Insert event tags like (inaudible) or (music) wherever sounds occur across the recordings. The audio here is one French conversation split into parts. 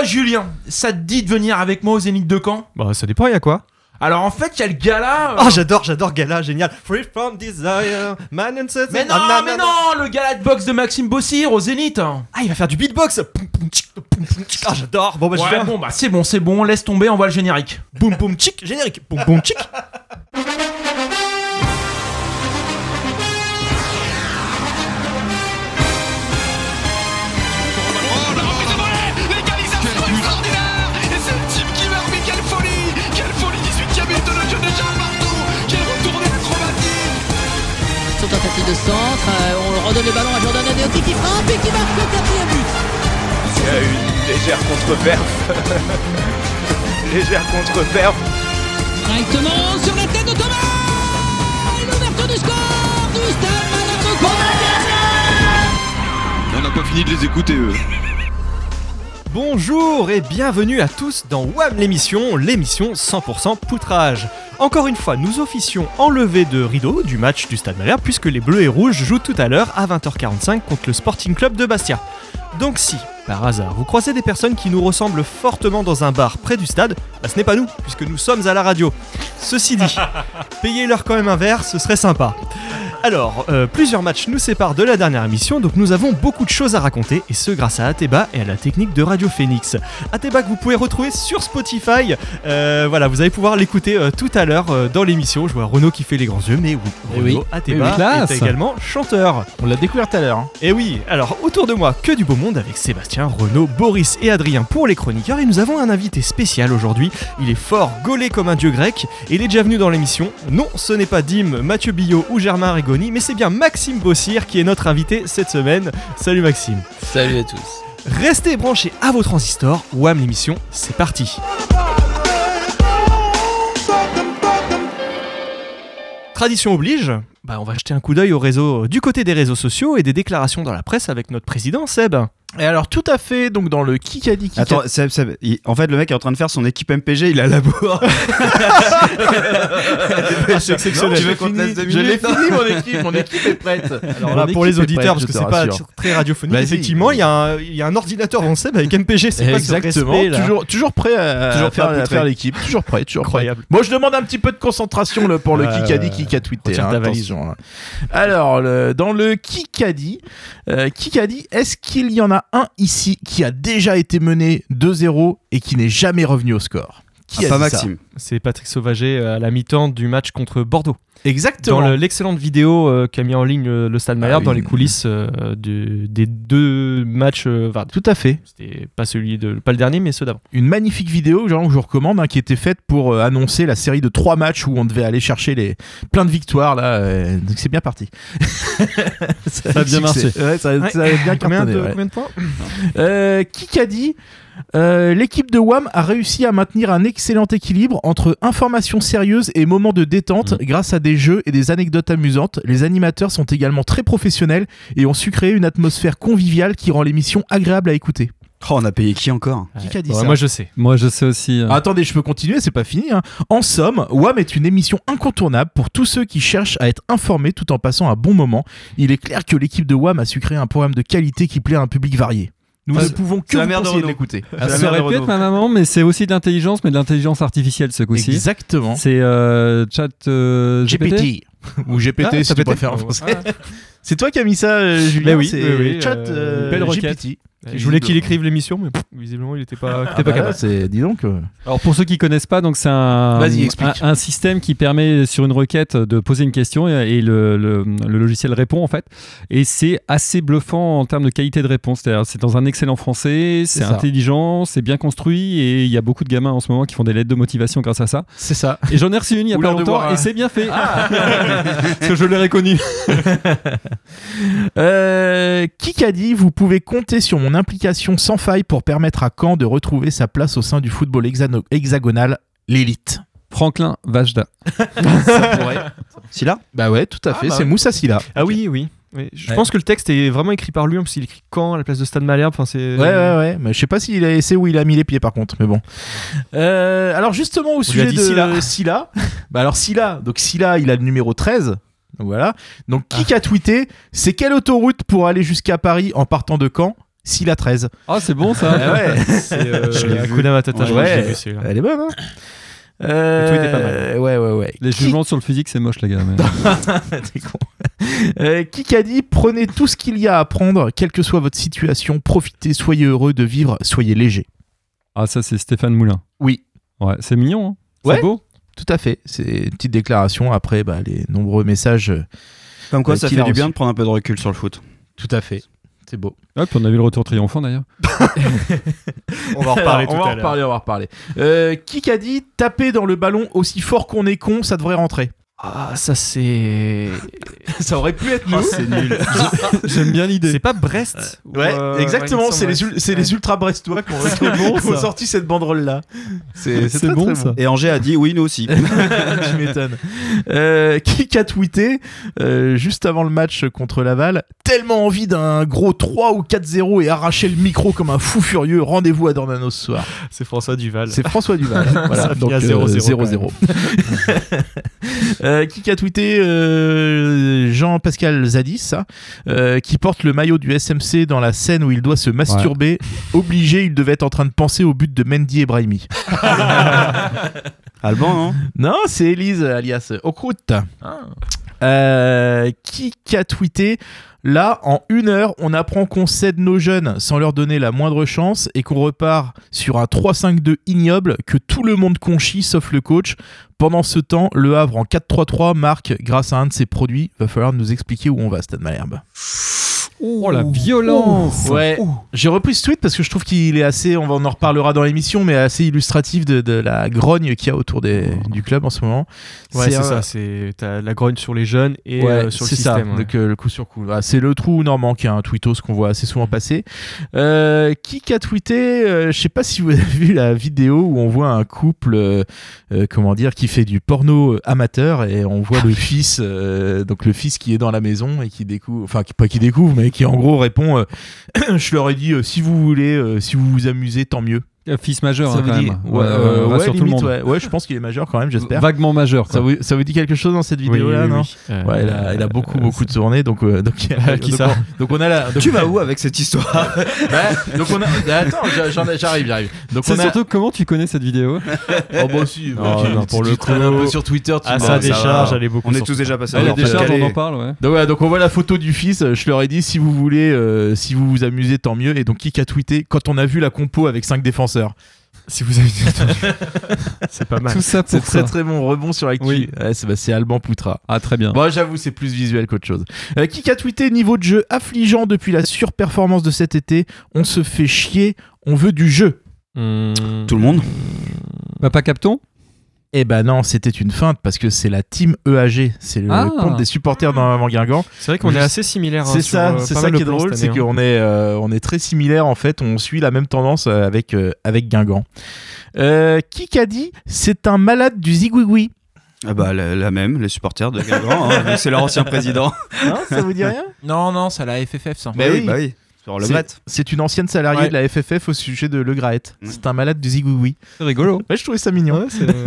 Oh Julien, ça te dit de venir avec moi au Zénith de Caen? Bah, ça dépend, il y a quoi? Alors en fait, il y a le gala. euh, Oh, j'adore, j'adore Gala, génial. Free from desire, man and set- mais non, Ah, mais non, le gala de boxe de Maxime Bossir au Zénith. Ah, il va faire du beatbox. Ah, j'adore. Bon, bah, je Ouais, viens. bon bah c'est bon, c'est bon, laisse tomber, on voit le générique. Boum, boum, tchic, générique. Boum, boum, tchic. (laughs) De centre, euh, on redonne le ballon à Jordan Adeoti qui frappe et qui marque le quatrième but. Il y a une légère contre-perf. (laughs) légère contre-perf. Directement sur la tête de Thomas l'ouverture du score du Stade Malherbe On n'a pas fini de les écouter, eux. Bonjour et bienvenue à tous dans WAM l'émission, l'émission 100% poutrage. Encore une fois, nous officions en levée de rideau du match du Stade Malherbe puisque les Bleus et Rouges jouent tout à l'heure à 20h45 contre le Sporting Club de Bastia. Donc si, par hasard, vous croisez des personnes qui nous ressemblent fortement dans un bar près du stade, bah, ce n'est pas nous, puisque nous sommes à la radio. Ceci dit, (laughs) payez-leur quand même un verre, ce serait sympa. Alors, euh, plusieurs matchs nous séparent de la dernière émission, donc nous avons beaucoup de choses à raconter, et ce grâce à Ateba et à la technique de Radio Phoenix. Ateba que vous pouvez retrouver sur Spotify. Euh, voilà, vous allez pouvoir l'écouter euh, tout à l'heure euh, dans l'émission. Je vois Renaud qui fait les grands yeux, mais oui, Eh Renaud oui. Ateba Eh oui, est également chanteur. On l'a découvert tout à l'heure. hein. Et oui, alors autour de moi, que du beau monde avec Sébastien, Renaud, Boris et Adrien pour les chroniqueurs. Et nous avons un invité spécial aujourd'hui. Il est fort, gaulé comme un dieu grec. Et il est déjà venu dans l'émission. Non, ce n'est pas Dim, Mathieu Billot ou Germain Rigoni, mais c'est bien Maxime Bossir qui est notre invité cette semaine. Salut Maxime. Salut à tous. Restez branchés à vos transistors. Wham l'émission, c'est parti. Tradition oblige, bah on va jeter un coup d'œil au réseau du côté des réseaux sociaux et des déclarations dans la presse avec notre président Seb. Et alors, tout à fait, donc dans le Kikadi Kikadi. Attends, Seb, Seb, il- en fait, le mec est en train de faire son équipe MPG, il a la bourre. (laughs) (laughs) exceptionnel. Tu veux qu'on te laisse deux Je l'ai minutes fini, mon (laughs) équipe. Mon équipe est prête. Alors là, pour les auditeurs, prête, parce que c'est pas très radiophonique, Vas-y. effectivement, il y, a un- il y a un ordinateur dans Seb avec MPG, c'est ce Exactement. respect, là toujours, toujours prêt à, Toujours à faire, prêt à à poutrer. faire l'équipe. Toujours prêt, toujours prêt. Incroyable. Moi, je demande un petit peu de concentration là, pour le Ouais, Kikadi ouais, qui a tweeté. Retire hein, ta valise. attention, Alors, dans le Kikadi, euh, Kikadi, est-ce qu'il y en a un ici qui a déjà été mené 2-0 et qui n'est jamais revenu au score? Qui a Ah, Pas dit Maxime. C'est Patrick Sauvager euh, à la mi-temps du match contre Bordeaux. Exactement. Dans le- l'excellente vidéo euh, qu'a mis en ligne euh, le Stade Malherbe oui. dans les coulisses euh, du- des deux matchs, euh, enfin, Tout à fait. c'était pas celui de, pas le dernier, mais ceux d'avant. Une magnifique vidéo genre, que je vous recommande hein, qui était faite pour euh, annoncer la série de trois matchs où on devait aller chercher les plein de victoires là. euh, donc c'est bien parti. ça, a (laughs) bien marché. Ouais, ça, ça a bien combien, cartonné, de, ouais. combien de points? Euh, qui a dit euh, L'équipe de WAM a réussi à maintenir un excellent équilibre entre informations sérieuses et moments de détente Mm. grâce à des jeux et des anecdotes amusantes. Les animateurs sont également très professionnels et ont su créer une atmosphère conviviale qui rend l'émission agréable à écouter. Oh, on a payé qui encore Qui a dit Ouais, ça Moi je sais. Moi, je sais aussi. euh, Ah, Attendez, je peux continuer, c'est pas fini. hein. En somme, WAM est une émission incontournable pour tous ceux qui cherchent à être informés tout en passant un bon moment. Il est clair que l'équipe de WAM a su créer un programme de qualité qui plaît à un public varié. Nous Ah, ne pouvons que la de conseiller de Renaud. l'écouter. Ça aurait pu être ma maman, mais c'est aussi de l'intelligence, mais de l'intelligence artificielle ce coup-ci. Exactement. C'est euh, chat euh, GPT. GPT. Ou GPT Ah, si tu préfères en français. C'est toi qui as mis ça, euh, Julien Mais oui, c'est oui, oui, chat euh, euh, belle. GPT. Je voulais qu'il écrive l'émission, mais pff, visiblement il était pas, il était Ah pas bah, capable. c'est- dis donc. euh, Alors pour ceux qui connaissent pas, donc c'est un, système qui permet sur une requête de poser une question et, et le, le- le logiciel répond en fait. Et c'est assez bluffant en termes de qualité de réponse. C'est-à-dire c'est dans un excellent français, c'est intelligent, c'est bien construit et il y a beaucoup de gamins en ce moment qui font des lettres de motivation grâce à ça. C'est ça. Et j'en ai reçu une il y a Ou pas longtemps et c'est bien fait. (laughs) (laughs) Parce que je l'ai reconnu. Euh, qui a dit Vous pouvez compter sur mon implication sans faille pour permettre à Caen de retrouver sa place au sein du football hexano- hexagonal, l'élite. Franklin Vajda. (laughs) Si là Bah ouais, tout à Ah, fait. bah c'est ouais. Moussa Silla. Ah oui, oui. oui. Je Ouais. pense que le texte est vraiment écrit par lui, parce qu'il écrit quand à la place de Stade Malherbe. Enfin, c'est. Ouais, ouais, ouais. Mais je sais pas s'il a, c'est où il a mis les pieds par contre, mais bon. Euh, alors justement au sujet de Silla. (laughs) Silla. bah alors Silla, donc Silla, il a le numéro 13. Donc voilà. Donc qui a tweeté C'est quelle autoroute pour aller jusqu'à Paris en partant de Caen? Silla 13. Ah, c'est bon ça. (laughs) Ah ouais. Euh, (laughs) Je l'ai vu. Matata, je l'ai Ouais. vu, celui-là. Elle est bonne, hein Le tweet est pas mal. Ouais, ouais, ouais. Les Qui- jugements sur le physique, c'est moche, les gars. mais- (laughs) T'es con. Euh, Kikadi, prenez tout ce qu'il y a à prendre, quelle que soit votre situation, profitez, soyez heureux de vivre, soyez léger. Ah, ça, c'est Stéphane Moulin. Oui. Ouais, c'est mignon. Hein. Ouais. C'est beau. Tout à fait, c'est une petite déclaration après bah, les nombreux messages. euh, Comme quoi, Euh, ça fait a du bien de prendre un peu de recul sur le foot. Tout à fait, c'est beau. Puis on a vu le retour triomphant d'ailleurs. On va en reparler Alors, tout on va à en l'heure. reparler, on va en reparler. Euh, Kikadi, taper dans le ballon aussi fort qu'on est con, ça devrait rentrer. Ah, ça c'est. (laughs) ça aurait pu être nous. c'est nul. J'aime bien l'idée. C'est pas Brest ou, Ouais, euh, exactement, c'est les, ouais. les ultra brestois qui ont, (laughs) sorti cette banderole là. C'est bon, très ça. Et Angers a dit oui, nous aussi. (laughs) tu m'étonnes. Euh, qui a tweeté euh, juste avant le match contre Laval Tellement envie d'un gros 3 ou 4-0 et arracher le micro comme un fou furieux. Rendez-vous à Dornano ce soir. C'est François Duval. C'est François Duval. voilà, Ça finit donc à euh, 0-0 0-0. Euh, qui a tweeté euh, Jean-Pascal Zadis, ça, euh, qui porte le maillot du SMC dans la scène où il doit se masturber. Obligé, il devait être en train de penser au but de Mendy et Brahimi. (laughs) Alban, non? Non, c'est Elise alias Okrout. Euh, qui a tweeté Là, en une heure, on apprend qu'on cède nos jeunes sans leur donner la moindre chance et qu'on repart sur un 3-5-2 ignoble que tout le monde conchit sauf le coach. Pendant ce temps, le Havre en 4-3-3 marque grâce à un de ses produits. Va falloir nous expliquer où on va, Stade Malherbe. Oh la violence Ouais, j'ai repris ce tweet parce que je trouve qu'il est assez, on va- on en reparlera dans l'émission, mais assez illustratif de, de la grogne qu'il y a autour des, du club en ce moment. Ouais, c'est un- ça. C'est t'as la grogne sur les jeunes et Ouais, euh, sur le c'est ça, système. ouais. donc euh, le coup sur coup. Ah, c'est le trou normand qui a un tweetos qu'on voit assez souvent passer. Euh, qui a tweeté euh, Je sais pas si vous avez vu la vidéo où on voit un couple, comment dire, qui fait du porno amateur et on voit le (laughs) fils, euh, donc le fils qui est dans la maison et qui découvre, enfin qui, pas qui découvre, mais qui en gros répond euh, (clears throat) Je leur ai dit euh, si vous voulez, euh, si vous vous amusez, tant mieux. Euh, Fils majeur, Ça hein, vous quand dit même. ouais, euh, ouais, rassure tout le limite, monde. ouais. Ouais, je pense qu'il est majeur quand même, j'espère. Vaguement majeur. Ça vous, ça vous dit quelque chose dans cette Oui, vidéo là, oui, non oui. Euh, Ouais, elle a, elle a beaucoup, beaucoup de tournées, donc, euh, donc, (laughs) Qui (laughs) donc, ça on, donc on a la. donc- Tu vas où avec cette histoire (laughs) Bah, donc on a. bah, Attends, j'arrive, j'arrive. Donc C'est a. surtout comment tu connais cette vidéo Oh bah si. bah, Non, tu- non, tu- pour tu le traînes coup- un peu sur Twitter. Tu sa ça décharge, elle est beaucoup. On est tous déjà passés Ah, à La leur décharge, on en parle, ouais. Donc, voilà, donc on voit la photo du fils. Je leur ai dit si vous voulez, euh, si vous vous amusez, tant mieux. Et donc qui a tweeté? Quand on a vu la compo avec 5 défenseurs. Si vous avez (laughs) c'est pas mal. Tout ça C'est très très bon rebond sur l'actu. Oui. Ouais, c'est bah, c'est Alban Poutra. Ah, très bien. Bon, j'avoue, c'est plus visuel qu'autre chose. Euh, qui a tweeté niveau de jeu affligeant depuis la surperformance de cet été On se fait chier, on veut du jeu. Hmm. Tout le monde Papa Capton Eh ben non, c'était une feinte parce que c'est la team EAG, c'est le Ah. compte des supporters dans Guingamp. C'est vrai qu'on est assez similaires. hein, C'est ça, euh, c'est ça qui est drôle, c'est année, hein. qu'on est, euh, on est très similaires en fait, on suit la même tendance euh, avec, euh, avec Guingamp. Euh, qui qu'a dit c'est un malade du zigouigoui? Ah bah la, la même, les supporters de Guingamp, hein, (laughs) c'est leur ancien président. Hein, Ça vous dit rien? Non, non, c'est la FFF ça. Mais oui. bah oui, sur le C'est- une ancienne salariée Ouais. de la FFF au sujet de Le Graët. Mm. C'est un malade du zigouigoui. C'est rigolo. Ouais, je trouvais ça mignon.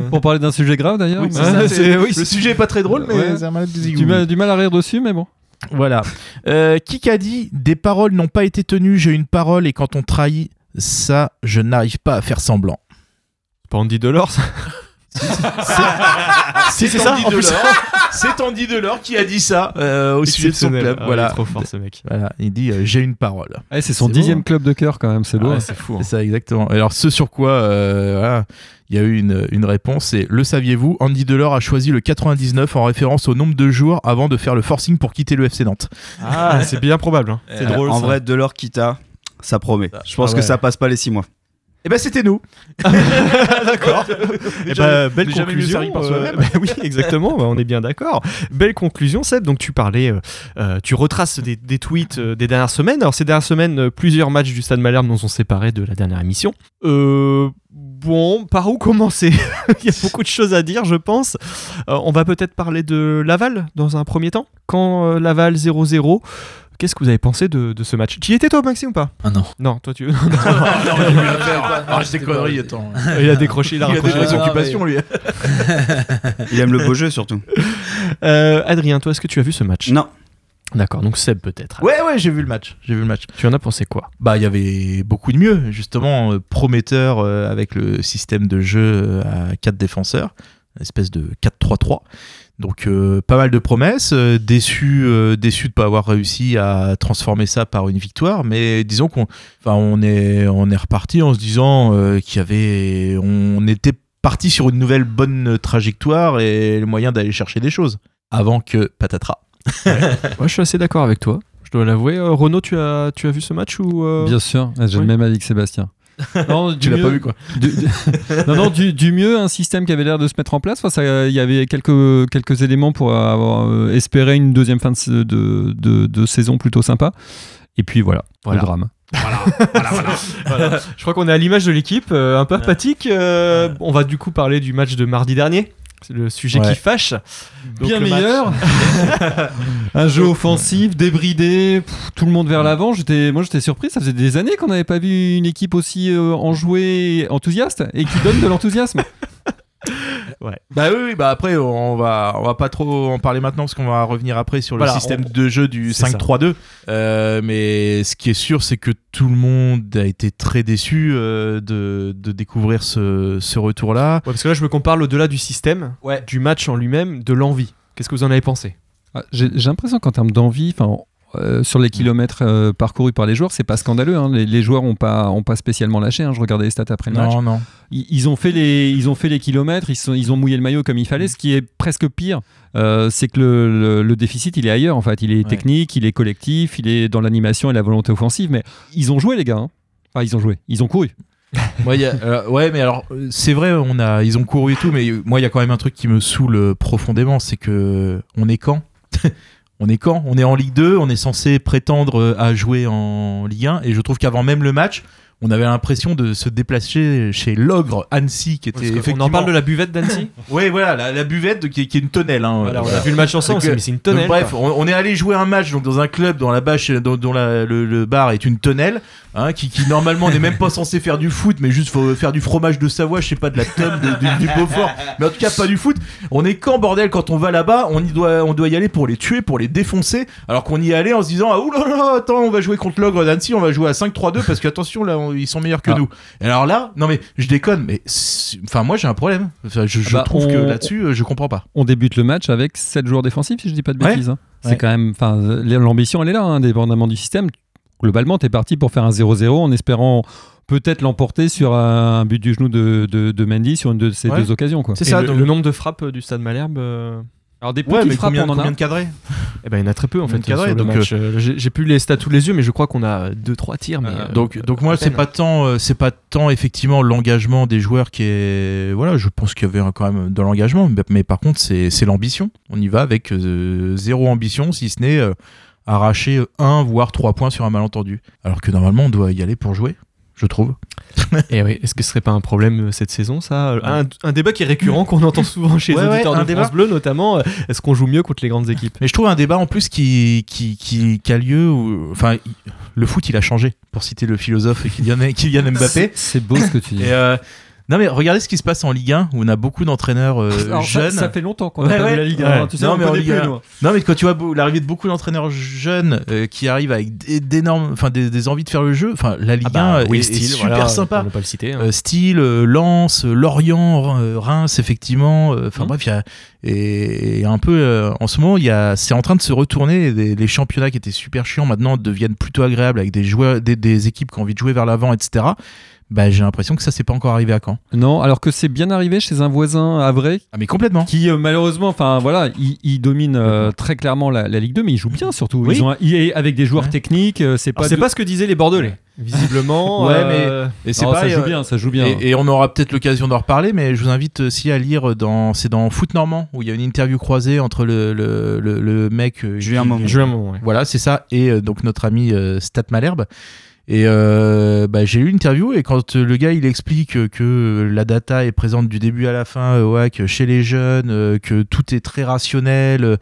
Pour parler d'un sujet grave d'ailleurs. Oui, mais- c'est ça, Ouais, (laughs) c'est- c'est- oui, Le sujet est pas très drôle, mais Ouais. c'est un malade du Du mal, du mal à rire dessus, mais bon. Voilà. Euh, qui a dit des paroles n'ont pas été tenues, j'ai une parole et quand on trahit, ça, je n'arrive pas à faire semblant. Pas Andy Delors (laughs) C'est ça, Andy en plus. Delors. C'est Andy Delors qui a dit ça euh, au sujet de son club. Ah, il voilà. est trop fort ce mec. Voilà, il dit euh, j'ai une parole. C'est son dixième beau, club de cœur quand même, c'est beau. Ah ouais, c'est fou. hein. C'est ça exactement. Alors ce sur quoi euh, voilà, il y a eu une, une réponse, c'est le saviez-vous Andy Delors a choisi le 99 en référence au nombre de jours avant de faire le forcing pour quitter le FC Nantes. Ah, c'est bien probable. hein. C'est drôle. en ça. vrai, de leur Kita, ça promet. Je pense Ah que ça passe pas les 6 mois. Et ben c'était nous. (laughs) D'accord. Eh ben, belle conclusion. par euh, (laughs) bah oui, exactement. bah, on est bien d'accord. Belle conclusion, Seb. Donc tu parlais, euh, euh, tu retraces des, des tweets euh, des dernières semaines. Alors ces dernières semaines, euh, plusieurs matchs du Stade Malherbe nous ont séparés de la dernière émission. Euh, bon, par où commencer? (laughs) Il y a beaucoup de choses à dire, je pense. Euh, on va peut-être parler de Laval dans un premier temps. Quand euh, Laval 0-0. Qu'est-ce que vous avez pensé de, de ce match? Tu y étais toi, Maxime, ou pas? Ah non. Non, toi tu. (laughs) Ah, j'ai des conneries, attends. il a décroché, il a Il a raccroché. des Ah, mais- occupations lui. Il aime le beau jeu surtout. (laughs) Euh, Adrien, toi, est-ce que tu as vu ce match? Non. D'accord, donc Seb peut-être. Ouais, ouais, j'ai vu le match. J'ai vu le match. Tu en as pensé quoi? Bah, il y avait beaucoup de mieux, justement, euh, prometteur euh, avec le système de jeu à 4 défenseurs, une espèce de 4-3-3. Donc, euh, pas mal de promesses. euh, déçu, euh, déçu de pas avoir réussi à transformer ça par une victoire, mais disons qu'on, enfin, on est, on est reparti en se disant euh, qu'il y avait, on était parti sur une nouvelle bonne trajectoire et le moyen d'aller chercher des choses. Avant que patatras. Ouais, je suis assez d'accord avec toi. Je dois l'avouer. Euh, Renaud, tu as, tu as vu ce match ou euh, Bien sûr, j'ai oui. le même avis que Sébastien. Non, (laughs) du Tu l'as mieux- pas vu quoi du, du- (laughs) non, non, du, du mieux, un système qui avait l'air de se mettre en place. Enfin, Il y avait quelques, quelques éléments pour avoir euh, espéré une deuxième fin de, sa- de, de- de saison plutôt sympa. Et puis voilà, Voilà. le drame. Voilà. Je crois qu'on est à l'image de l'équipe, euh, un peu apathique. Euh, On va du coup parler du match de mardi dernier. C'est le sujet Ouais. qui fâche. Donc, Bien meilleur. (laughs) un jeu offensif, débridé, pff, tout le monde vers l'avant. J'étais, moi, j'étais surpris. Ça faisait des années qu'on n'avait pas vu une équipe aussi euh, enjouée, enthousiaste et qui donne de l'enthousiasme. (laughs) Bah oui, oui, bah après on va on va pas trop en parler maintenant parce qu'on va revenir après sur le Voilà, système on- de jeu du C'est ça. 5-3-2. Euh, mais ce qui est sûr, c'est que tout le monde a été très déçu euh, de, de découvrir ce, ce retour-là. Ouais, parce que là, je veux qu'on parle au-delà du système, Ouais. du match en lui-même, de l'envie. Qu'est-ce que vous en avez pensé? Ah, J'ai j'ai l'impression qu'en termes d'envie, enfin. Euh, sur les kilomètres euh, parcourus par les joueurs, c'est pas scandaleux. hein. Les, les joueurs ont pas, ont pas spécialement lâché. hein. Je regardais les stats après le match. Non, non. Ils, ils ont fait les, ils ont fait les kilomètres. Ils, sont, ils ont mouillé le maillot comme il fallait. Ce qui est presque pire, euh, c'est que le, le- le déficit, il est ailleurs. En fait, il est Ouais. technique, il est collectif, il est dans l'animation et la volonté offensive. Mais ils ont joué, les gars. hein. Enfin, ils ont joué. Ils ont couru. (laughs) Ouais, y a- euh, ouais, mais alors c'est vrai, on a, ils ont couru et tout, mais moi il y a quand même un truc qui me saoule profondément, c'est que on est quand? (laughs) On est quand? On est en Ligue 2, on est censé prétendre euh, à jouer en Ligue 1, et je trouve qu'avant même le match, on avait l'impression de se déplacer chez l'ogre Annecy, qui était effectivement. en parle de la buvette d'Annecy? (laughs) Ouais, voilà, la, la buvette qui, est- qui est une tonnelle. Hein, Voilà, On a vu le match ensemble, mais c'est une Donc, tonnelle. bref, on, on est allé jouer un match donc dans un club dont la bâche, dont, dont la- le, le bar est une tonnelle, hein, qui, qui normalement n'est même pas censé faire du foot, mais juste faut faire du fromage de Savoie, je sais pas de la tome de- du Beaufort, mais en tout cas pas du foot. On est quand bordel quand on va là-bas, on y doit, on doit y aller pour les tuer, pour les défoncer, alors qu'on y allait en se disant ah oulala, attends, on va jouer contre l'ogre d'Annecy, on va jouer à 5-3-2 parce qu'attention là, on- ils sont meilleurs que Ah. nous. Et alors là, non mais je déconne, mais enfin moi j'ai un problème. Enfin, je je bah, trouve que là-dessus, euh, je comprends pas. On débute le match avec 7 joueurs défensifs, si je dis pas de Ouais. bêtises. hein. C'est Ouais. quand même. Enfin, l'ambition, elle est là, hein, indépendamment du système. Globalement, tu es parti pour faire un 0-0 en espérant peut-être l'emporter sur un but du genou de, de, de Mendy sur une de ces Ouais. deux occasions. C'est ça, le, donc- le nombre de frappes euh, du Stade Malherbe. euh, Alors, des Ouais, petites mais frappes, combien, on en a. combien de cadrés Eh ben, il y en a très peu en Combien fait de cadrés, sur le donc. Euh, J'ai plus les stats sous les yeux, mais je crois qu'on a 2-3 tirs. Mais, Euh, euh, donc, donc moi, c'est pas tant, c'est pas tant effectivement l'engagement des joueurs qui est, voilà, je pense qu'il y avait un- quand même de l'engagement, mais, mais par contre, c'est c'est l'ambition. On y va avec euh, zéro ambition, si ce n'est euh, arracher un voire trois points sur un malentendu. Alors que normalement, on doit y aller pour jouer, je trouve. (laughs) Et oui, est-ce que ce serait pas un problème euh, cette saison, ça un, un débat qui est récurrent, qu'on entend (laughs) souvent chez Ouais, les ouais, auditeurs un de débat. France Bleu, notamment. euh, Est-ce qu'on joue mieux contre les grandes équipes? Mais je trouve un débat en plus qui, qui, qui, qui a lieu, où- enfin, le foot, il a changé, pour citer le philosophe Kylian, Kylian Mbappé. C'est- C'est beau ce que tu dis. Et euh, non mais regardez ce qui se passe en Ligue 1 où on a beaucoup d'entraîneurs euh, (laughs) Alors, jeunes. ça fait longtemps qu'on Ouais, a pas ouais. vu la Ligue. Ouais. hein. Tu sais, Non, on mais en connaît Ligue plus, 1. nous. Non mais quand tu vois l'arrivée de beaucoup d'entraîneurs jeunes euh, qui arrivent avec d'énormes, enfin des, des envies de faire le jeu, enfin la Ligue 1 est, est super sympa. On ne pas le citer. hein. Euh, style euh, Lens, Lorient, Reims effectivement. euh, Enfin Mhm. bref, il y a et, et un peu euh, en ce moment, il y a c'est en train de se retourner. Les, les championnats qui étaient super chiants maintenant deviennent plutôt agréables avec des joueurs, des, des équipes qui ont envie de jouer vers l'avant, etc. Bah j'ai l'impression que ça c'est pas encore arrivé à quand. Non, alors que c'est bien arrivé chez un voisin Havrais Ah mais complètement. qui euh, malheureusement, enfin voilà, il, il domine euh, très clairement la, la Ligue 2, mais il joue bien surtout. Oui. Ils ont un- il est avec des joueurs Ouais. techniques, euh, c'est pas. C'est de- pas ce que disaient les Bordelais, visiblement. (laughs) Ouais, euh, Et c'est Non, pareil, ça joue euh, bien, ça joue bien. Et, et on aura peut-être l'occasion d'en reparler, mais je vous invite aussi à lire dans c'est dans Foot Normand où il y a une interview croisée entre le le, le, le mec Julien ouais. Voilà, c'est ça, et euh, donc notre ami euh, Stat Malherbe. Et euh, bah, j'ai eu une et quand le gars il explique que la data est présente du début à la fin, euh, ouais, que chez les jeunes, euh, que tout est très rationnel, euh,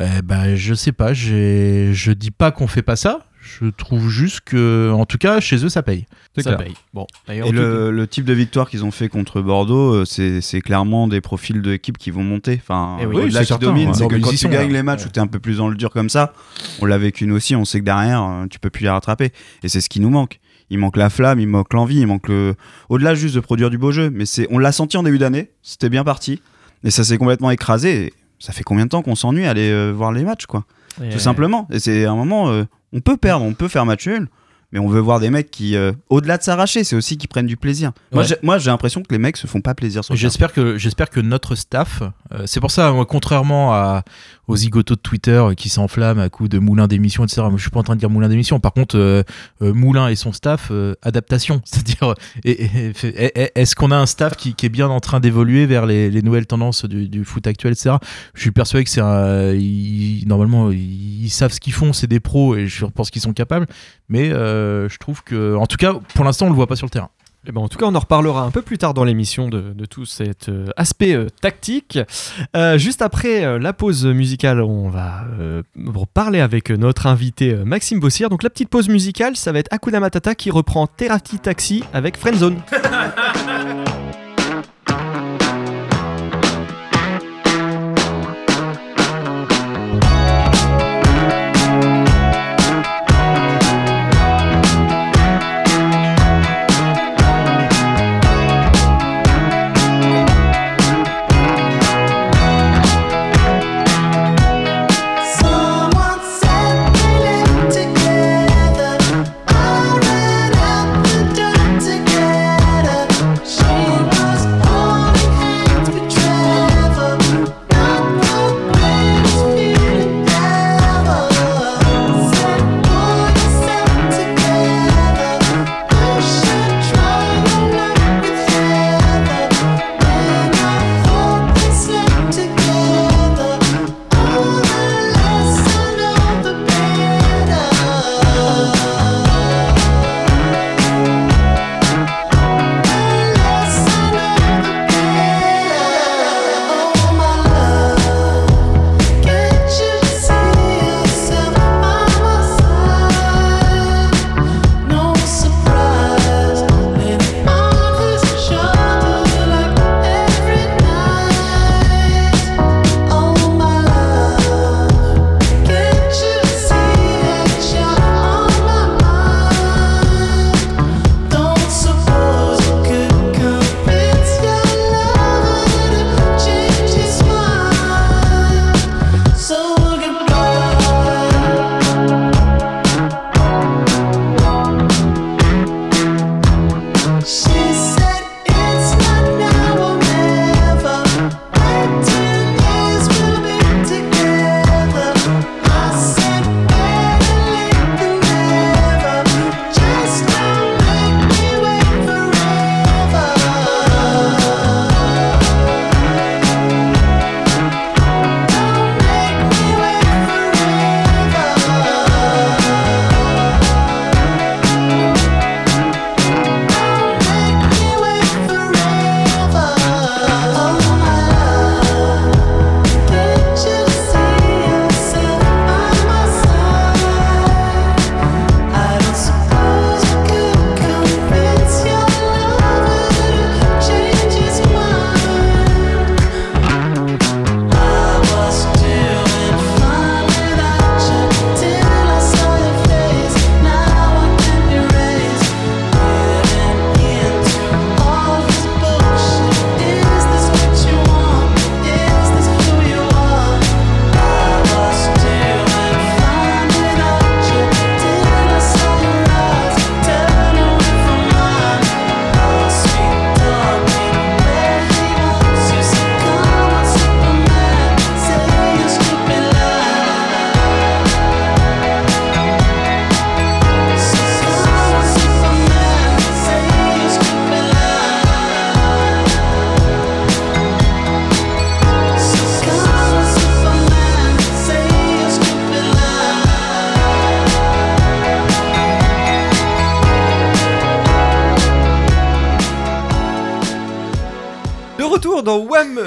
eh bah, je sais pas, je dis pas qu'on fait pas ça. Je trouve juste que, en tout cas, chez eux, ça paye. Ça clair. paye. Bon. Et le, le type de victoire qu'ils ont fait contre Bordeaux, euh, c'est clairement des profils d'équipe qui vont monter. Enfin, Eh oui. c'est qui domine, c'est que quand tu gagnes là. les matchs Ouais. où t'es un peu plus dans le dur comme ça, on l'a vécu nous aussi, on sait que derrière, euh, tu peux plus les rattraper. Et c'est ce qui nous manque. Il manque la flamme, il manque l'envie, il manque le. Au-delà juste de produire du beau jeu, mais c'est, on l'a senti en début d'année, c'était bien parti, et ça s'est complètement écrasé. Et ça fait combien de temps qu'on s'ennuie à aller euh, voir les matchs, quoi? Tout simplement. Et c'est un moment, euh, on peut perdre, on peut faire match nul, mais on veut voir des mecs qui, euh, au-delà de s'arracher, c'est aussi qui prennent du plaisir. Moi, Ouais. j'ai, moi, j'ai l'impression que les mecs se font pas plaisir sur. J'espère que, j'espère que notre staff, euh, c'est pour ça, moi, contrairement à, aux zigotos de Twitter euh, qui s'enflamment à coups de moulin d'émission, etc. Moi, je suis pas en train de dire moulin d'émission. Par contre, euh, Moulin et son staff, adaptation. (laughs) C'est-à-dire, est-ce qu'on a un staff qui, qui est bien en train d'évoluer vers les, les nouvelles tendances du, du foot actuel, etc. Je suis persuadé que c'est un, ils- normalement, ils, ils savent ce qu'ils font, c'est des pros et je pense qu'ils sont capables. Mais euh, je trouve que, en tout cas, pour l'instant, on le voit pas sur le terrain. Eh ben, en tout cas, on en reparlera un peu plus tard dans l'émission de, tout cet euh, aspect euh, tactique. Euh, juste après euh, la pause musicale, on va euh, parler avec notre invité euh, Maxime Bossière. Donc la petite pause musicale, ça va être Hakuna Matata qui reprend Terati Taxi avec Friendzone. (laughs)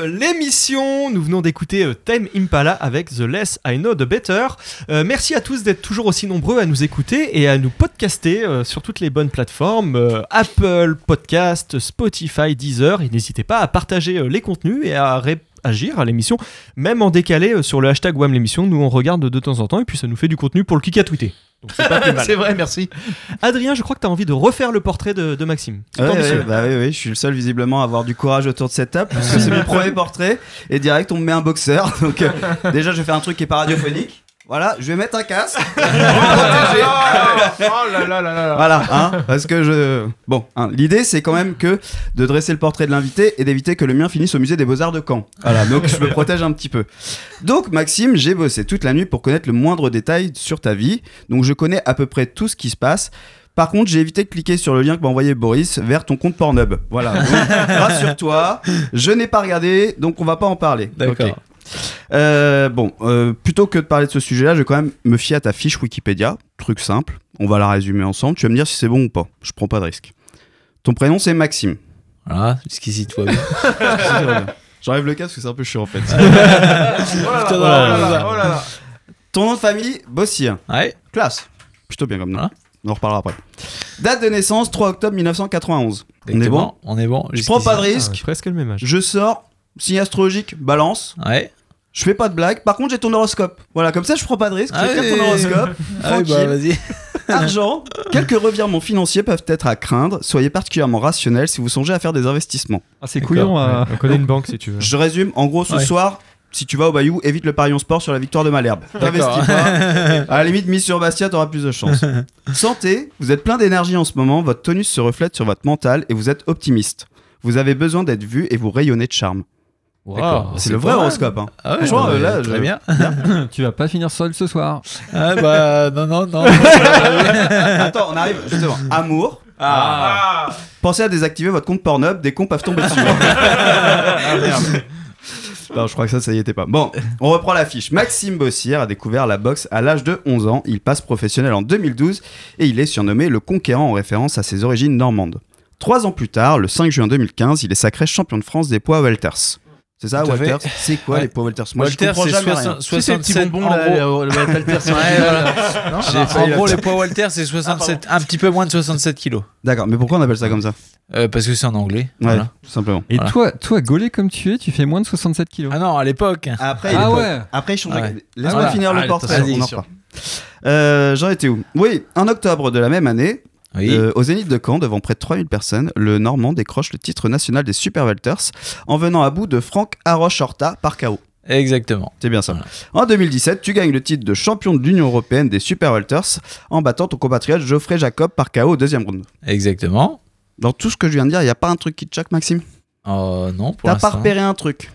l'émission. Nous venons d'écouter euh, Time Impala avec The Less I Know The Better. Euh, merci à tous d'être toujours aussi nombreux à nous écouter et à nous podcaster euh, sur toutes les bonnes plateformes Apple Podcast, Spotify, Deezer. Et n'hésitez pas à partager les contenus et à réagir à l'émission, même en décalé sur le hashtag Wham l'émission. Nous on regarde de temps en temps et puis ça nous fait du contenu pour le kick à tweeter. Donc c'est pas plus mal. (laughs) C'est vrai, merci. Adrien, je crois que tu as envie de refaire le portrait de, de Maxime. C'est Ouais, ambitieux. ouais, bah oui, oui, je suis le seul visiblement à avoir du courage autour de cette table parce que c'est (laughs) mon premier portrait et direct on me met un boxeur. (laughs) Donc euh, déjà je vais faire un truc qui est pas radiophonique. Voilà, je vais mettre un casque. pour me protéger. Oh là là là là. Voilà, hein, parce que je. Bon, hein, l'idée c'est quand même que de dresser le portrait de l'invité et d'éviter que le mien finisse au musée des Beaux-Arts de Caen. Voilà, donc je me protège un petit peu. Donc, Maxime, j'ai bossé toute la nuit pour connaître le moindre détail sur ta vie. Donc, je connais à peu près tout ce qui se passe. Par contre, j'ai évité de cliquer sur le lien que m'a envoyé Boris vers ton compte Pornhub. Voilà. Donc, Rassure-toi, je n'ai pas regardé, donc on va pas en parler. D'accord. Euh, bon, euh, plutôt que de parler de ce sujet-là, je vais quand même me fier à ta fiche Wikipédia. Truc simple, on va la résumer ensemble. Tu vas me dire si c'est bon ou pas. Je prends pas de risque. Ton prénom c'est Maxime. Voilà, jusqu'ici tout (laughs) va bien. J'enlève le casque parce que c'est un peu chiant en fait. (laughs) (laughs) Putain, Oh là là, oh là là. Ton nom de famille, Bossier. Ouais, Classe. Plutôt bien comme nom. Voilà. On en reparlera après. Date de naissance, 3 octobre 1991. On est bon? Exactement, On est bon. Je prends pas de Ah, risque. presque le même âge. Je sors, signe astrologique, balance. Ouais. Je fais pas de blague. Par contre, j'ai ton horoscope. Voilà, comme ça, je prends pas de risque. Ah je oui. ton horoscope. Ah oui, bah vas-y. (laughs) Argent. Quelques revirements financiers peuvent être à craindre. Soyez particulièrement rationnel si vous songez à faire des investissements. Ah, c'est couillon. à- On connaît une banque si tu veux. Je résume. En gros, ce Ouais. soir, si tu vas au Bayou, évite le parion sport sur la victoire de Malherbe. D'accord. T'investis pas. À la limite, mise sur Bastia, t'auras plus de chance. (laughs) Santé, vous êtes plein d'énergie en ce moment, votre tonus se reflète sur votre mental et vous êtes optimiste. Vous avez besoin d'être vu et vous rayonnez de charme. C'est le vrai horoscope. Hein. Ah ouais, Franchement, bah, là, très je- bien. (laughs) tu vas pas finir seul ce soir. Ah bah non non non. (laughs) Attends, on arrive justement. Amour. Ah. Pensez à désactiver votre compte Pornhub, des cons peuvent tomber dessus. (laughs) Ah, merde. Non, je crois que ça, ça y était pas. Bon, on reprend la fiche. Maxime Bossière a découvert la boxe à l'âge de 11 ans. Il passe professionnel en 2012 et il est surnommé le conquérant en référence à ses origines normandes. Trois ans plus tard, le 5 juin 2015, il est sacré champion de France des poids welters. C'est ça, Tout welters C'est quoi Ouais. les poids welters Moi, Walter, je comprends c'est jamais 60 rien. Si c'est les petits 67 bonbons en là, gros. le- le Walter, c'est- Ouais, voilà. Non J'ai- failli en gros, les poids Walter, c'est 67, un petit peu moins de 67 kilos. D'accord, mais pourquoi on appelle ça comme ça Euh, parce que c'est en anglais. Ouais, Voilà. tout simplement. Et Voilà. toi, toi, gaulé comme tu es, tu fais moins de 67 kilos. Ah non, à l'époque. Après, Ah il est ouais. Après, il change. Ouais. Laisse-moi Ah finir le portrait. vas-y, on en sûr. reparle. Euh, J'en étais où? Oui, en octobre de la même année, Oui. euh, au Zénith de Caen, devant près de 3000 personnes, le Normand décroche le titre national des Super Welters en venant à bout de Franck Aroche-Horta par KO. Exactement. C'est bien ça. Voilà. En 2017, tu gagnes le titre de champion de l'Union Européenne des Super Welters en battant ton compatriote Geoffrey Jacob par KO au deuxième round. Exactement. Dans tout ce que je viens de dire, il n'y a pas un truc qui te choque, Maxime? Oh non, pour T'as pas repéré un truc?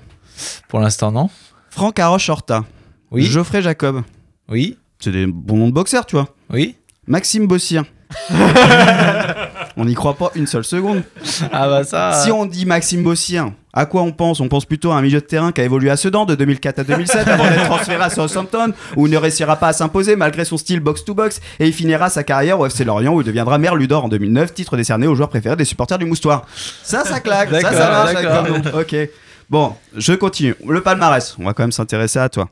Pour l'instant, non. Franck Aroche-Horta, Oui. Geoffrey Jacob, Oui. c'est des bons noms de boxeurs, tu vois. Oui. Maxime Bossien. (laughs) on n'y croit pas une seule seconde. Ah bah ça. Si on dit Maxime Bossien, à quoi on pense? On pense plutôt à un milieu de terrain qui a évolué à Sedan de 2004 à 2007 avant d'être transféré à Southampton où il ne réussira pas à s'imposer malgré son style box-to-box et il finira sa carrière au FC Lorient où il deviendra maire Ludor en 2009, titre décerné au joueur préféré des supporters du Moustoir. Ça, ça claque, ça, ça marche avec. Ok. Bon, je continue. Le palmarès, on va quand même s'intéresser à toi.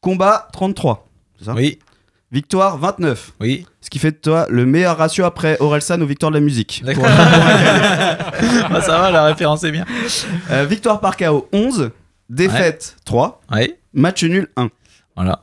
Combat 33, c'est ça? Oui. Victoire 29. Oui. Ce qui fait de toi le meilleur ratio après Orelsan aux victoires de la musique. D'accord. (laughs) Ah, ça va, la référence est bien. Euh, victoire par KO 11, défaite 3, Oui. match nul 1. Voilà.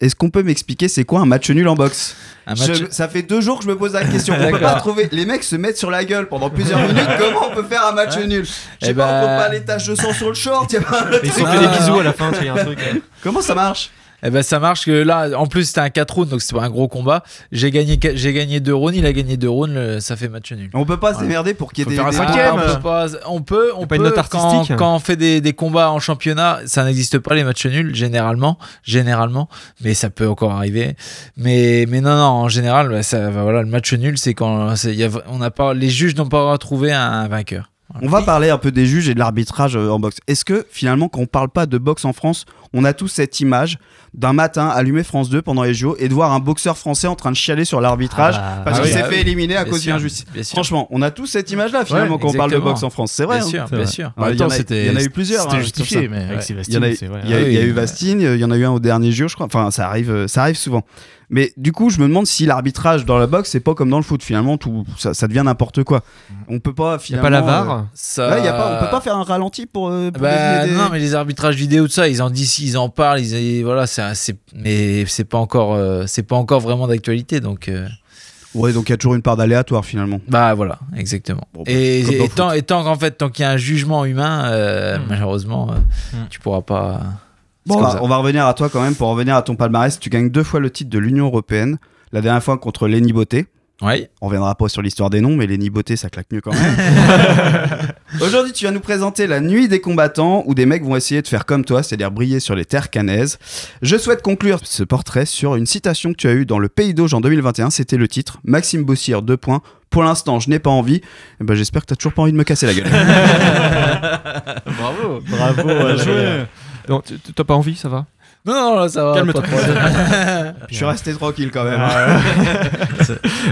Est-ce qu'on peut m'expliquer c'est quoi un match nul en boxe? Un match. Je- Ça fait deux jours que je me pose la question. On peut pas trouver. Les mecs se mettent sur la gueule pendant plusieurs minutes. Comment on peut faire un match nul? Je sais Eh pas, on ben- compte pas les taches de sang sur le short. y a pas un Ils fait des bisous à la fin, tu sais, y a un truc. Comment ça marche? Eh ben ça marche que là, en plus c'était un 4 rounds, donc c'était pas un gros combat. J'ai gagné, j'ai gagné 2 rounds, il a gagné 2 rounds, ça fait match nul. On peut pas se démerder pour qu'il y ait des. des- cinquième. on peut pas, on peut, on pas une peut, note quand, artistique. quand on fait des, des combats en championnat, ça n'existe pas les matchs nuls généralement, généralement, mais ça peut encore arriver. Mais mais non non, en général, ouais, ça, bah, voilà, le match nul c'est quand y a- on n'a pas, les juges n'ont pas trouvé un, un vainqueur. On va parler un peu des juges et de l'arbitrage euh, en boxe. Est-ce que finalement, quand on parle pas de boxe en France, on a tous cette image d'un matin allumer France 2 pendant les JO et de voir un boxeur français en train de chialer sur l'arbitrage Ah, parce ah qu'il oui, s'est ah fait oui. éliminer à Bien cause bien sûr. Franchement, on a tous cette image-là finalement Ouais, quand on parle de boxe en France. C'est vrai. Bien hein. sûr, bien sûr. En il y en temps, a- c'était- il y en a eu plusieurs, C'était hein, justifié, mais Ouais. avec Il y en a, eu- c'est vrai. il y a- Ah il y a oui. eu Bastine, il y en a eu un au dernier JO, je crois. Enfin, ça arrive, euh, ça arrive souvent. Mais du coup, je me demande si l'arbitrage dans la boxe, c'est pas comme dans le foot. Finalement, tout ça, ça devient n'importe quoi. On peut pas Il n'y a finalement. pas la euh, VAR Ça... Ouais, y a pas, on peut pas faire un ralenti pour. euh, pour Bah, des- non, mais les arbitrages vidéo, tout ça, ils en disent, ils en parlent, ils, voilà, c'est, un- c'est, mais c'est pas encore, euh, c'est pas encore vraiment d'actualité, donc. euh, Ouais, donc il y a toujours une part d'aléatoire finalement. Bah voilà, exactement. Bon, bah, et, tant, et tant qu'en fait, tant qu'il y a un jugement humain, euh, Hmm. malheureusement, euh, Hmm. tu pourras pas. Bon, c'est on va, ça. on va revenir à toi quand même pour revenir à ton palmarès. Tu gagnes deux fois le titre de l'Union européenne. La dernière fois contre Lenny Beauté. Ouais. On reviendra pas sur l'histoire des noms, mais Lenny Beauté, ça claque mieux quand même. (laughs) Aujourd'hui, tu vas nous présenter la nuit des combattants où des mecs vont essayer de faire comme toi, c'est-à-dire briller sur les terres canaises. Je souhaite conclure ce portrait sur une citation que tu as eue dans le Pays d'Auge en 2021. C'était le titre Maxime Bossière, deux points. Pour l'instant, je n'ai pas envie. Eh ben, J'espère que tu toujours pas envie de me casser la gueule. (laughs) Bravo. Bravo, Bien ouais, joué. T'as pas envie, ça va? Non, non, là, ça va. Calme-toi. (laughs) je suis resté tranquille quand même. (laughs)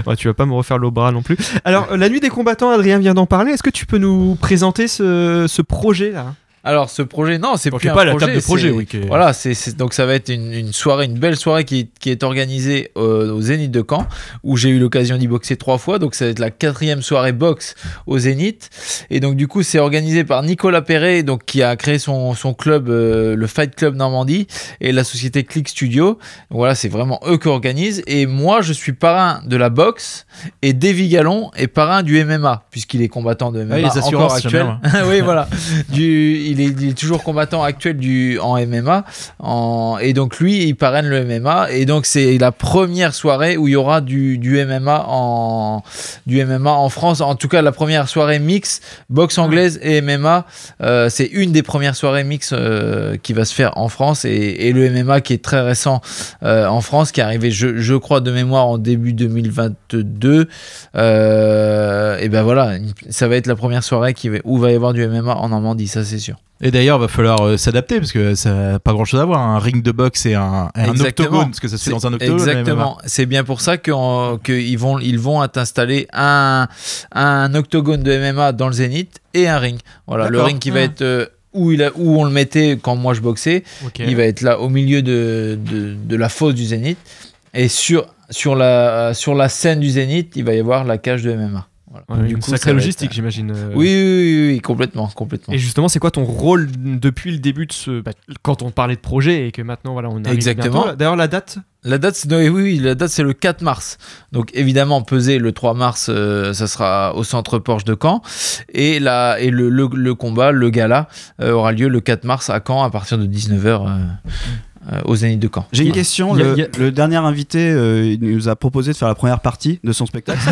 Ouais, tu vas pas me refaire le bras non plus. Alors, euh, la nuit des combattants, Adrien vient d'en parler. Est-ce que tu peux nous présenter ce, ce projet là Alors, ce projet, non, c'est plus un pas la table de projet, oui, qui est- Voilà, c'est donc ça va être une, une soirée, une belle soirée qui, qui est organisée euh, au Zénith de Caen, où j'ai eu l'occasion d'y boxer trois fois. Donc ça va être la quatrième soirée boxe au Zénith. Et donc du coup, c'est organisé par Nicolas Perret, donc qui a créé son, son club, euh, le Fight Club Normandie, et la société Click Studio. Donc, voilà, c'est vraiment eux qui organisent. Et moi, je suis parrain de la boxe, et Davy Gallon est parrain du MMA, puisqu'il est combattant de MMA Ah, les encore actuel. j'aime (laughs) oui, voilà. Du, il, est, toujours combattant actuel du, en MMA. Et donc, lui, il parraine le MMA. Et donc, c'est la première soirée où il y aura du, du, MMA en, du MMA en France. En tout cas, la première soirée mix, boxe anglaise et MMA. Euh, c'est une des premières soirées mix euh, qui va se faire en France. Et, et le MMA qui est très récent euh, en France, qui est arrivé, je, je crois, de mémoire en début 2022. Euh, et ben voilà, ça va être la première soirée qui va, où va y avoir du MMA en Normandie, ça c'est sûr. Et d'ailleurs, va falloir euh, s'adapter parce que ça n'a pas grand chose à voir. Un ring de boxe et un, octogone, parce que ça se fait dans un octogone. Exactement. C'est bien pour ça que- qu'ils vont, ils vont installer un, un octogone de MMA dans le Zénith et un ring. Voilà, le ring qui va Ah. être euh, où, il a, où on le mettait quand moi je boxais. Il va être là au milieu de, de, de la fosse du Zénith. Et sur, sur, la, sur la scène du Zénith, il va y avoir la cage de MMA. Voilà. Ouais, Du une coup, ça sacrée logistique, être- j'imagine. euh. Oui, oui, oui, oui, complètement, complètement. Et justement, c'est quoi ton rôle depuis le début de ce. bah, quand on parlait de projet et que maintenant, voilà, on arrive Exactement. D'ailleurs, la date? La date, c'est- oui, oui, la date c'est le 4 mars. Donc évidemment, pesé le 3 mars, euh, ça sera au centre Porsche de Caen. Et, la, et le, le, le combat, le gala, euh, aura lieu le 4 mars à Caen à partir de 19h au Zénith de Caen. J'ai une question. Le, a- le dernier invité, euh, il nous a proposé de faire la première partie de son spectacle. (laughs)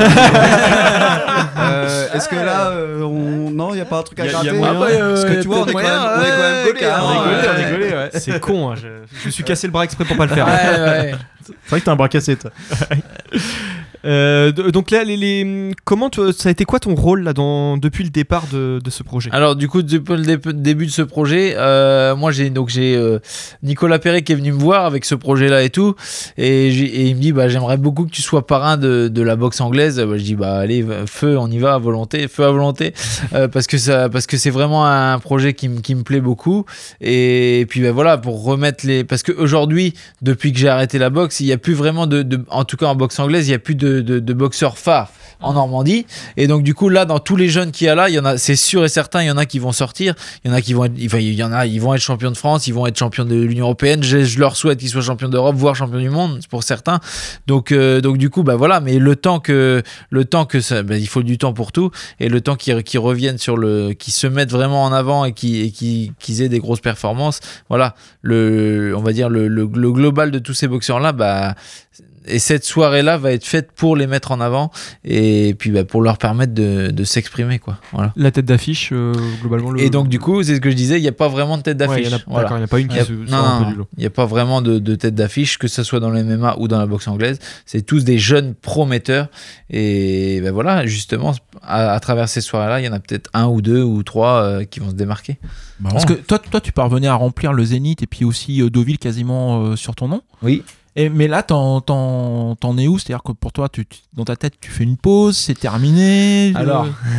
Euh, Est-ce que là, euh, on... non, il n'y a pas un truc à moyen. hein Parce que tu vois, on est quand même. C'est con, hein, je, je me suis cassé le bras exprès pour pas le faire. Ouais, ouais. C'est vrai que t'as un bras cassé, toi. (laughs) Euh, donc là, les, les- comment tu- ça a été quoi ton rôle là, dans, depuis le départ de, de ce projet? Alors du coup depuis le dé- début de ce projet, euh, moi j'ai donc j'ai euh, Nicolas Perret qui est venu me voir avec ce projet-là et tout, et, il me dit bah j'aimerais beaucoup que tu sois parrain de, de la boxe anglaise. Bah, je dis bah allez feu, on y va à volonté, feu à volonté, (laughs) parce que ça parce que c'est vraiment un projet qui, me- qui me plaît beaucoup. Et, puis bah, voilà pour remettre les parce que aujourd'hui depuis que j'ai arrêté la boxe, il y a plus vraiment de, de- en tout cas en boxe anglaise, il y a plus de, de, boxeurs phares en Normandie. Et donc du coup là, dans tous les jeunes qu'il y a là, il y en a, c'est sûr et certain, il y en a qui vont sortir, il y en a qui vont être, va- il y en a, ils vont être champions de France, ils vont être champions de l'Union européenne. Je, je leur souhaite qu'ils soient champions d'Europe, voire champions du monde pour certains. Donc euh, donc du coup bah voilà, mais le temps que le temps que ça, bah, il faut du temps pour tout et le temps qu'ils qu'ils reviennent sur le, qu'ils se mettent vraiment en avant et qui et qui qu'ils aient des grosses performances. Voilà le, on va dire le, le, global de tous ces boxeurs là, bah et cette soirée-là va être faite pour les mettre en avant et puis bah, pour leur permettre de, de s'exprimer quoi. Voilà. La tête d'affiche, euh, globalement. Le... Et donc du coup, c'est ce que je disais, il n'y a pas vraiment de tête d'affiche. il Voilà. d'accord, n'y a pas une qui Il y a- se non, un non, peu du lot. il n'y a pas vraiment de, de tête d'affiche, que ce soit dans le MMA ou dans la boxe anglaise. C'est tous des jeunes prometteurs. Et ben voilà, justement, à, à travers ces soirées-là, il y en a peut-être un ou deux ou trois euh, qui vont se démarquer. Parce que toi, toi, tu parvenais à remplir le Zénith et puis aussi euh, Deauville quasiment euh, sur ton nom. Oui. Et, mais là, t'en, t'en, t'en es où? C'est-à-dire que pour toi, tu, tu- dans ta tête, tu fais une pause, c'est terminé Alors. (laughs)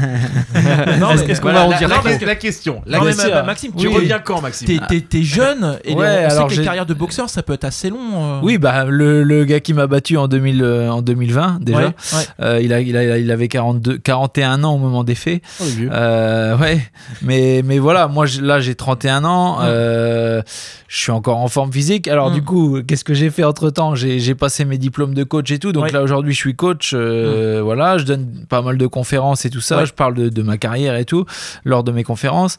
(laughs) non, Est-ce- mais est-ce qu'on voilà, va en la- dire la- trop la- La question. La Non, mais question. ma- ma- Maxime, tu oui. reviens quand, Maxime? T'es, t'es- t'es jeune et les- Ouais, sait alors que les carrières de boxeur, ça peut être assez long. euh. Oui, bah, le, le gars qui m'a battu en, 2000, euh, en 2020, déjà, Ouais, ouais. euh, il, a, il, a- il avait 42, 41 ans au moment des faits. Oh. Euh, ouais, mais, mais voilà, moi j'ai- là j'ai 31 ans, euh, je suis encore en forme physique. Alors Mm. du coup, qu'est-ce que j'ai fait entre temps j'ai, passé mes diplômes de coach et tout, donc Ouais. là aujourd'hui je suis coach, euh, voilà, je donne pas mal de conférences et tout ça, Ouais. je parle de, de ma carrière et tout lors de mes conférences.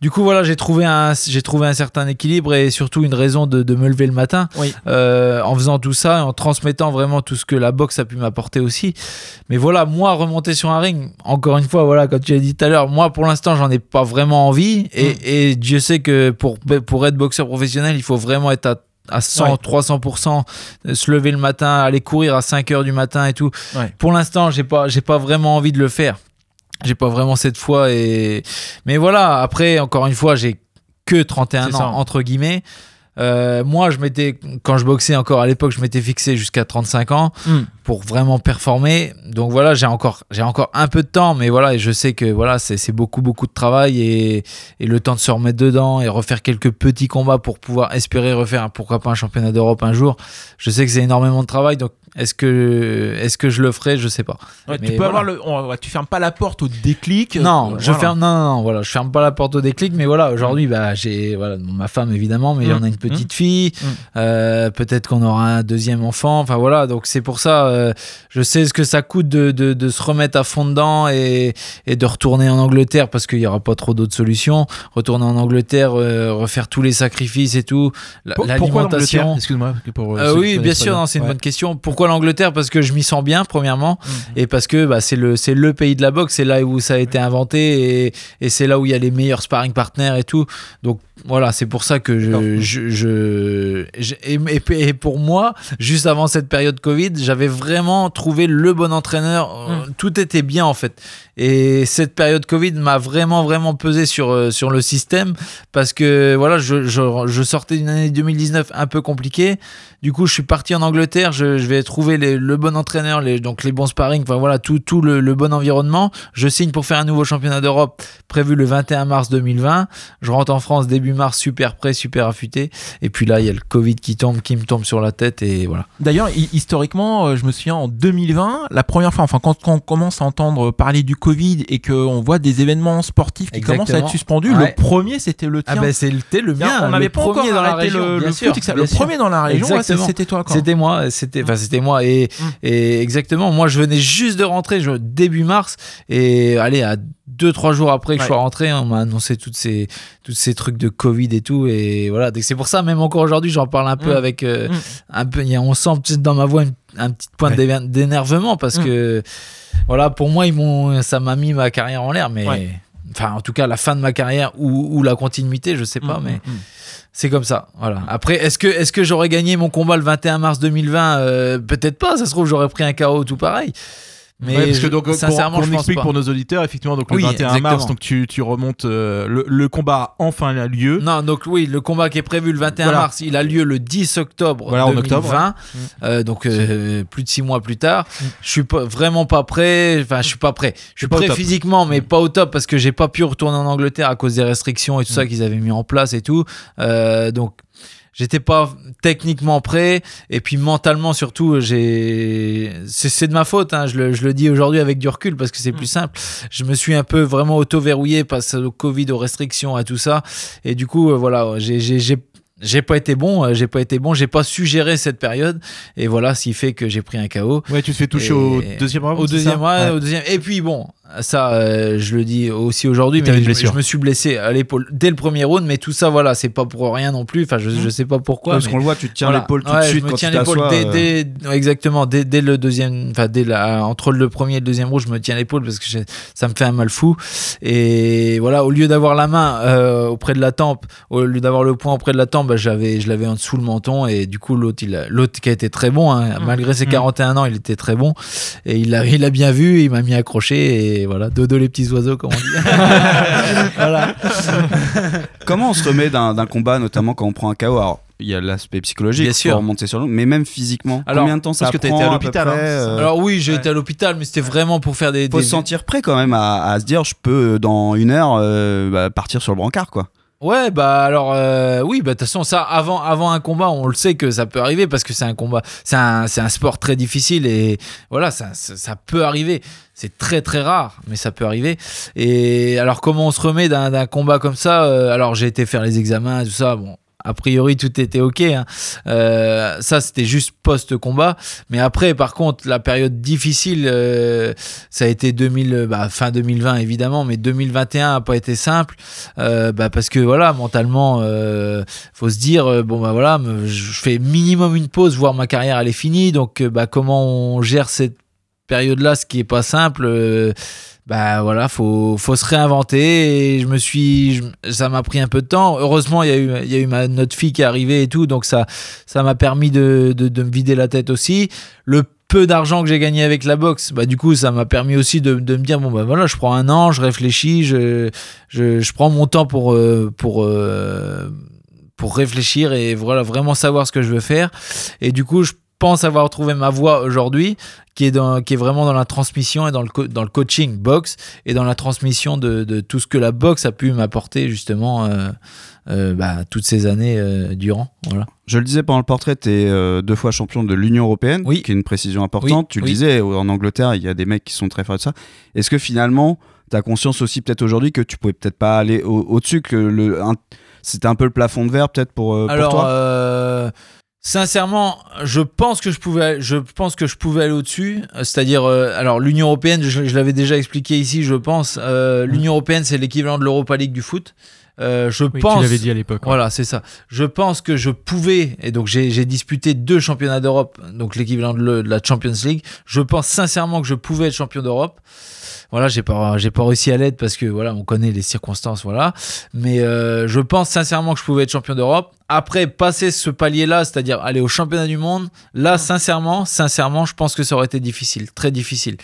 Du coup voilà, j'ai trouvé un, j'ai trouvé un certain équilibre et surtout une raison de, de me lever le matin Oui. euh, en faisant tout ça en transmettant vraiment tout ce que la boxe a pu m'apporter aussi. Mais voilà, moi, remonter sur un ring, encore une fois, voilà, comme tu as dit tout à l'heure, moi, pour l'instant, j'en ai pas vraiment envie. Et, Mm. et Dieu sait que pour, pour être boxeur professionnel, il faut vraiment être à, à 100, Ouais. 300%, euh, se lever le matin, aller courir à 5 heures du matin et tout. Ouais. Pour l'instant, j'ai pas, j'ai pas vraiment envie de le faire. J'ai pas vraiment cette foi. Et... Mais voilà, après, encore une fois, j'ai que 31 C'est ans, entre guillemets. Euh, moi, je m'étais, quand je boxais encore à l'époque, je m'étais fixé jusqu'à 35 ans Mm. Pour vraiment performer. Donc voilà, j'ai encore, j'ai encore un peu de temps, mais voilà, et je sais que voilà, c'est beaucoup, beaucoup de travail et, et le temps de se remettre dedans et refaire quelques petits combats pour pouvoir espérer refaire, pourquoi pas un championnat d'Europe un jour. Je sais que c'est énormément de travail, donc est-ce que, est-ce que je le ferai, je sais pas. Ouais, Mais tu peux voilà. avoir le, on- tu fermes pas la porte au déclic. Non, euh, je voilà. ferme, non, non, non, voilà, je ferme pas la porte au déclic, mais voilà, aujourd'hui, bah, j'ai, voilà, ma femme évidemment, mais Mm. on a une petite fille, Mm. euh, peut-être qu'on aura un deuxième enfant, enfin voilà, donc c'est pour ça, euh, je sais ce que ça coûte de, de, de se remettre à fond dedans et, et de retourner en Angleterre parce qu'il y aura pas trop d'autres solutions, retourner en Angleterre, euh, refaire tous les sacrifices et tout, l'alimentation. Excuse-moi. euh, Euh, oui, bien sûr, c'est une Ouais. bonne question. Pourquoi l'Angleterre? Parce que je m'y sens bien, premièrement, Mhm. et parce que bah, c'est le, c'est le pays de la boxe, c'est là où ça a été inventé, et, et c'est là où il y a les meilleurs sparring partners et tout. Donc voilà, c'est pour ça que je. je, je- je- et, pour moi, juste avant cette période Covid, j'avais vraiment trouvé le bon entraîneur. Euh, Tout était bien en fait. Et cette période Covid m'a vraiment, vraiment pesé sur, euh, sur le système parce que voilà, je, je, je sortais d'une année 2019 un peu compliquée. Du coup, je suis parti en Angleterre. Je, je vais trouver les- le bon entraîneur, les, donc les bons sparring, enfin voilà, tout, tout le, le bon environnement. Je signe pour faire un nouveau championnat d'Europe prévu le 21 mars 2020. Je rentre en France début mars, super prêt, super affûté. Et puis là, il y a le Covid qui tombe, qui me tombe sur la tête et voilà. D'ailleurs, hi- historiquement, euh, je me souviens en 2020, la première fois, enfin quand, quand on commence à entendre parler du Covid et qu'on voit des événements sportifs qui commencent à être suspendus, Ouais. le premier c'était le Ah tien. ben c'était le mien. on n'avait pas encore la arrêté région. le, le foot, le premier dans la région, Exactement. c'était toi. Quoi. C'était moi, c'était, enfin c'était moi et, et exactement. Moi, je venais juste de rentrer, je, début mars, et allez à deux trois jours après que je sois rentré, on m'a annoncé toutes ces toutes ces trucs de Covid et tout, et voilà. Donc c'est pour ça, même encore aujourd'hui, j'en parle un peu Mm. avec euh, Mm. un peu, il y a- on sent peut-être dans ma voix une- un petit point Ouais. d'énervement parce Mm. que voilà, pour moi, ils m'ont, ça m'a mis ma carrière en l'air, mais. Ouais. Enfin, en tout cas, la fin de ma carrière ou, ou la continuité, je sais pas, Mm, mais mm, mm. c'est comme ça, voilà. Après, est-ce que, est-ce que j'aurais gagné mon combat le 21 mars 2020 Euh, Peut-être pas. Ça se trouve, j'aurais pris un KO tout pareil. Mais Ouais, parce que donc, sincèrement, pour je on explique pas. pour nos auditeurs, effectivement, donc le Oui, 21 exactement. mars, donc tu, tu remontes euh, le, le combat a enfin lieu. Non, donc oui, le combat qui est prévu le 21 Voilà. mars, il a lieu le 10 octobre Voilà, en 2020. octobre, Euh, donc euh, plus de six mois plus tard. Je suis pas, vraiment pas prêt. Enfin, je suis pas prêt. Je suis prêt top. physiquement, mais pas au top parce que j'ai pas pu retourner en Angleterre à cause des restrictions et tout ça qu'ils avaient mis en place et tout. Euh, donc J'étais pas techniquement prêt. Et puis mentalement surtout j'ai c'est de ma faute hein, je, le, je le dis aujourd'hui avec du recul parce que c'est plus simple. Je me suis un peu vraiment auto verrouillé face au Covid aux restrictions à tout ça. Et du coup euh, voilà j'ai j'ai- j'ai pas été bon, euh, j'ai pas été bon, j'ai pas su gérer cette période. Et voilà ce qui fait que j'ai pris un KO. Ouais, tu te fais toucher Et- au deuxième round. Au deuxième, ça? ouais, au deuxième. Et puis bon, Ça, euh, je le dis aussi aujourd'hui, mais je, je me suis blessé à l'épaule dès le premier round. Mais tout ça, voilà, c'est pas pour rien non plus. Enfin, je, je sais pas pourquoi. Parce qu'on le voit, tu te tiens voilà. l'épaule tout Ouais, de je suite me quand tiens l'épaule dès, euh, dès- exactement dès, dès le deuxième enfin dès la, entre le premier et le deuxième rouge je me tiens l'épaule parce que ça me fait un mal fou et voilà au lieu d'avoir la main euh, auprès de la tempe au lieu d'avoir le poing auprès de la tempe bah, j'avais je l'avais en dessous le menton et du coup l'autre l'autre qui a été très bon hein, malgré ses 41 ans il était très bon et il a il a bien vu il m'a mis accroché et voilà dodo les petits oiseaux comme on dit (laughs) voilà Comment on se remet d'un combat, notamment quand on prend un KO Alors, il y a l'aspect psychologique, Bien faut sûr. remonter sur nous, mais même physiquement. Alors, Combien de temps ça parce que t'as été à l'hôpital, hein. euh, alors oui j'ai été à l'hôpital mais c'était vraiment pour faire des, faut des- se sentir prêt quand même à, à se dire, je peux dans une heure euh, bah, partir sur le brancard, quoi. Ouais, bah alors euh, oui, bah de toute façon ça avant avant un combat, on le sait que ça peut arriver parce que c'est un combat, c'est un un sport très difficile et voilà, ça ça, ça peut arriver. C'est très très rare, mais ça peut arriver. Et alors comment on se remet d'un d'un combat comme ça euh, Alors j'ai été faire les examens, tout ça, bon. A priori, tout était ok. hein. Euh, ça, c'était juste post-combat. Mais après, par contre, la période difficile, euh, ça a été 2000, bah, fin 2020 évidemment, mais 2021 a pas été simple. Euh, bah, parce que voilà, mentalement, faut se dire bon bah voilà, je fais minimum une pause, voir ma carrière elle est finie. Donc bah comment on gère cette période-là, ce qui est pas simple. Bah voilà, faut, faut se réinventer. Et je me suis, je- ça m'a pris un peu de temps. Heureusement, il y a eu, il y a eu ma, notre fille qui est arrivée et tout, donc ça, ça m'a permis de, de, de me vider la tête aussi. Le peu d'argent que j'ai gagné avec la boxe, bah du coup, ça m'a permis aussi de, de me dire bon bah voilà, je prends un an, je réfléchis, je, je, je prends mon temps pour euh, pour euh, pour réfléchir et voilà vraiment savoir ce que je veux faire. Et du coup, je pense avoir trouvé ma voie aujourd'hui, qui est dans, qui est vraiment dans la transmission et dans le co- dans le coaching boxe et dans la transmission de, de tout ce que la boxe a pu m'apporter justement euh, euh, bah, toutes ces années euh, durant. Voilà. Je le disais pendant le portrait, tu es deux fois champion de l'Union Européenne, Oui. qui est une précision importante. Oui, tu le oui. disais, en Angleterre, il y a des mecs qui sont très forts de ça. Est-ce que finalement, tu as conscience aussi peut-être aujourd'hui que tu pouvais peut-être pas aller au- au-dessus, que le, c'était un peu le plafond de verre peut-être pour, pour Alors, toi? Sincèrement, je pense que je pouvais, je pense que je pouvais aller au-dessus. Euh, C'est-à-dire, euh, alors l'Union européenne, je, je l'avais déjà expliqué ici, je pense. euh, L'Union européenne, c'est l'équivalent de l'Europa League du foot. Euh, je Oui, pense. tu l'avais dit à l'époque. ouais. Voilà, c'est ça. Je pense que je pouvais, et donc j'ai disputé deux championnats d'Europe, donc l'équivalent de, de la Champions League. Je pense sincèrement que je pouvais être champion d'Europe. Voilà, j'ai pas, j'ai pas réussi à l'être parce que voilà, on connaît les circonstances, voilà. Mais euh, je pense sincèrement que je pouvais être champion d'Europe. Après, passer ce palier-là, c'est-à-dire aller au championnat du monde, là, sincèrement, sincèrement, je pense que ça aurait été difficile, très difficile.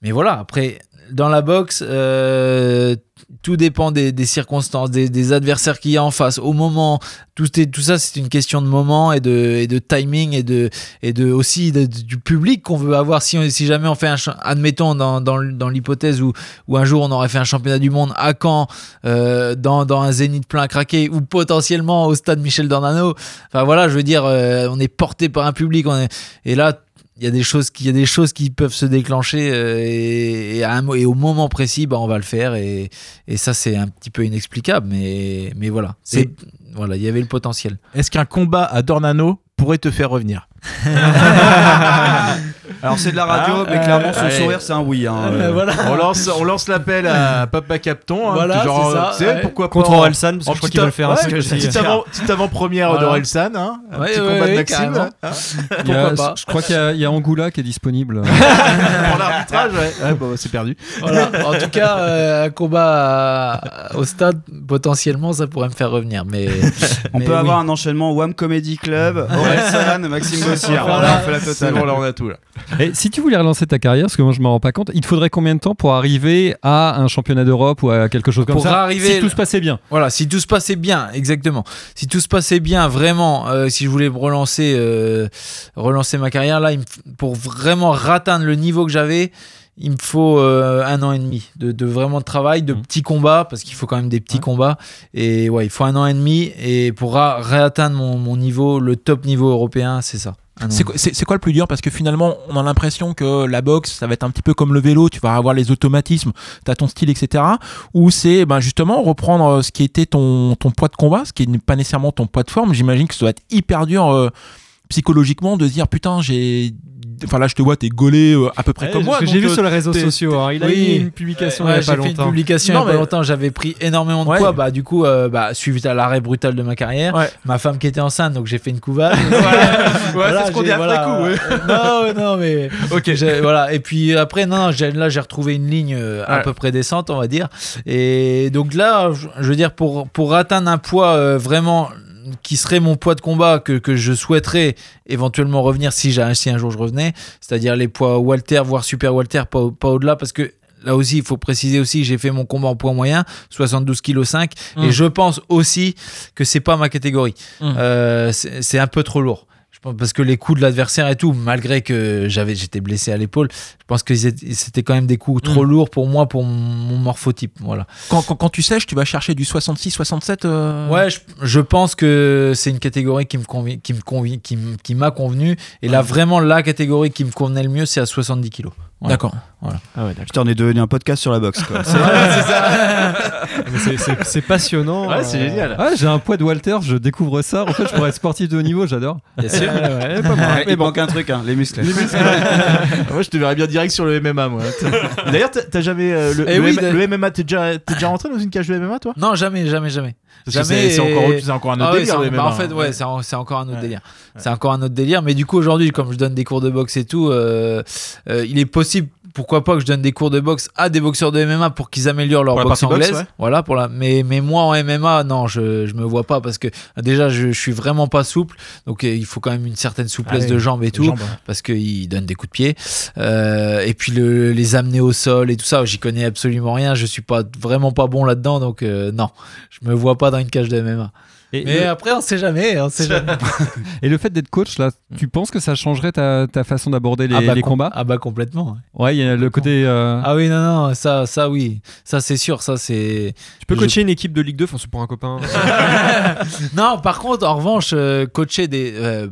Mais voilà, après, dans la boxe, euh, tout dépend des, des circonstances, des, des adversaires qu'il y a en face. Au moment, tout, est, tout ça, c'est une question de moment et de, et de timing et de, et de aussi du public qu'on veut avoir. Si, on- si jamais on fait un, admettons dans, dans, dans l'hypothèse où, où un jour on aurait fait un championnat du monde à Caen, euh, dans, dans un zénith plein à craquer ou potentiellement au stade Michel Dornano. Enfin voilà, je veux dire, euh, on est porté par un public, on est, et là, il y a des choses qui, il y a des choses qui peuvent se déclencher euh, et, et à un mo- et au moment précis, bah, on va le faire et, et ça c'est un petit peu inexplicable, mais, mais voilà, c'est voilà, il y avait le potentiel. Est-ce qu'un combat à Dornano pourrait te faire revenir? (laughs) Alors c'est de la radio, Ah, mais euh, clairement son allez. sourire c'est un oui. hein, euh. voilà. on lance, on lance l'appel à (laughs) Papa Capton. hein, Voilà, genre, c'est ça, tu sais, ouais. pourquoi Contre Orelsan, parce que je crois petite qu'il va le faire. ouais, c'est ce que je petite dis. avant- petite avant-première Voilà. d'Orelsan. Hein, un Ouais, petit ouais, combat de Maxime. hein, Pourquoi pas Je crois qu'il y a- Angoula qui est disponible. (laughs) pour l'arbitrage, ouais. Ouais, bon, c'est perdu. Voilà. En tout cas, euh, un combat au stade, potentiellement, ça pourrait me faire revenir. Mais (laughs) On mais peut oui. avoir un enchaînement Wham Comedy Club, Orelsan, Maxime Bossier. Voilà. on fait la totale. bon, là, on a tout. Là. Et si tu voulais relancer ta carrière, parce que moi je m'en rends pas compte, il te faudrait combien de temps pour arriver à un championnat d'Europe ou à quelque chose comme Pour ça arriver- Si tout se passait bien? Voilà, si tout se passait bien, exactement. Si tout se passait bien, vraiment, euh, si je voulais relancer, euh, relancer ma carrière, là, pour vraiment atteindre le niveau que j'avais, il me faut euh, un an et demi de, de vraiment de travail, de Mhm. petits combats, parce qu'il faut quand même des petits Ouais. combats. Et ouais, il faut un an et demi. Et pour réatteindre mon, mon niveau, le top niveau européen, c'est ça. Et C'est quoi, quoi le plus dur? Parce que finalement, on a l'impression que la boxe, ça va être un petit peu comme le vélo, tu vas avoir les automatismes, tu as ton style, etc. Ou c'est ben, justement reprendre euh, ce qui était ton, ton poids de combat, ce qui n'est pas nécessairement ton poids de forme. J'imagine que ça doit être hyper dur euh, psychologiquement de se dire putain, j'ai enfin là je te vois, t'es gaulé euh, à peu près Ouais, comme moi. que j'ai vu euh, sur les réseaux sociaux. hein. Il a Oui. une publication Ouais, il y a j'ai pas fait une publication Non, il y a pas longtemps. J'avais pris énormément de poids. Bah, du coup, euh, bah, suite à l'arrêt brutal de ma carrière, ma femme qui était enceinte, donc j'ai fait une couvade. (laughs) Ouais, c'est ce qu'on dit après voilà, coup. (laughs) non, non, mais. (laughs) Ok. Voilà. Et puis après, non, là, j'ai retrouvé une ligne euh, à peu près décente, on va dire. Et donc là, je, veux dire, pour, pour atteindre un poids vraiment qui serait mon poids de combat que, que je souhaiterais éventuellement revenir si, si un jour je revenais, c'est-à-dire les poids Walter, voire Super Walter, pas, pas au-delà, parce que là aussi, il faut préciser aussi, j'ai fait mon combat en poids moyen, 72 kg 5, et Mm. je pense aussi que c'est pas ma catégorie. Mm. Euh, c'est un peu trop lourd. Je pense parce que les coups de l'adversaire et tout, malgré que j'avais j'étais blessé à l'épaule, je pense que c'était quand même des coups trop Mm. lourds pour moi, pour mon morphotype. Voilà. Quand, quand, quand tu sèches, tu vas chercher du 66, 67. euh, Ouais, je, je pense que c'est une catégorie qui me qui me qui m'a convenu. Et là, vraiment, la catégorie qui me convenait le mieux, c'est à 70 kilos. Voilà. D'accord. Ah ouais, d'accord. Putain, on est devenu un podcast sur la boxe. Quoi. (laughs) C'est- (laughs) Mais c'est- c'est- C'est passionnant. Ouais, c'est euh, génial. Ah, j'ai un poids de Walter, je découvre ça. En fait, je pourrais être sportif de haut niveau, j'adore. Bien sûr. (laughs) Ouais, pas mal. Il manque un truc, hein, les muscles. moi, je te verrais bien direct sur le MMA, moi. D'ailleurs, t'as jamais. euh, le, Eh le oui, M- de- le MMA, t'es déjà, t'es déjà rentré dans une cage de MMA, toi? Non, jamais, jamais, jamais. C'est- c'est et- encore autre- c'est encore un autre Ah ouais, délire, c'est- le bah, MMA, en fait, ouais, c'est en- c'est encore un autre Ouais. délire. C'est encore un autre délire. Mais du coup, aujourd'hui, comme je donne des cours de boxe et tout, euh, euh, il est possible. Pourquoi pas que je donne des cours de boxe à des boxeurs de MMA pour qu'ils améliorent leur Pour boxe anglaise. ouais. Voilà pour la. Mais mais moi en MMA, non, je je me vois pas parce que déjà je, je suis vraiment pas souple. Donc euh, il faut quand même une certaine souplesse Ah de jambes et tout jambes, ouais. parce qu'ils donnent des coups de pied. Euh, et puis le, les amener au sol et tout ça, j'y connais absolument rien. Je suis pas vraiment pas bon là-dedans, donc euh, non, je me vois pas dans une cage de MMA. Et, Mais le, après, on sait jamais. On sait jamais. (laughs) (laughs) et le fait d'être coach, là, tu penses que ça changerait ta, ta façon d'aborder les, ah bah, les com- combats? Ah bah complètement. ouais. Il y a le côté. euh, Ah oui, non, non, ça, ça oui. Ça, c'est sûr. Ça, c'est. Tu peux Je- coacher une équipe de Ligue 2, enfin, c'est pour un copain. (laughs) non, par contre, en revanche, euh, coacher des, euh,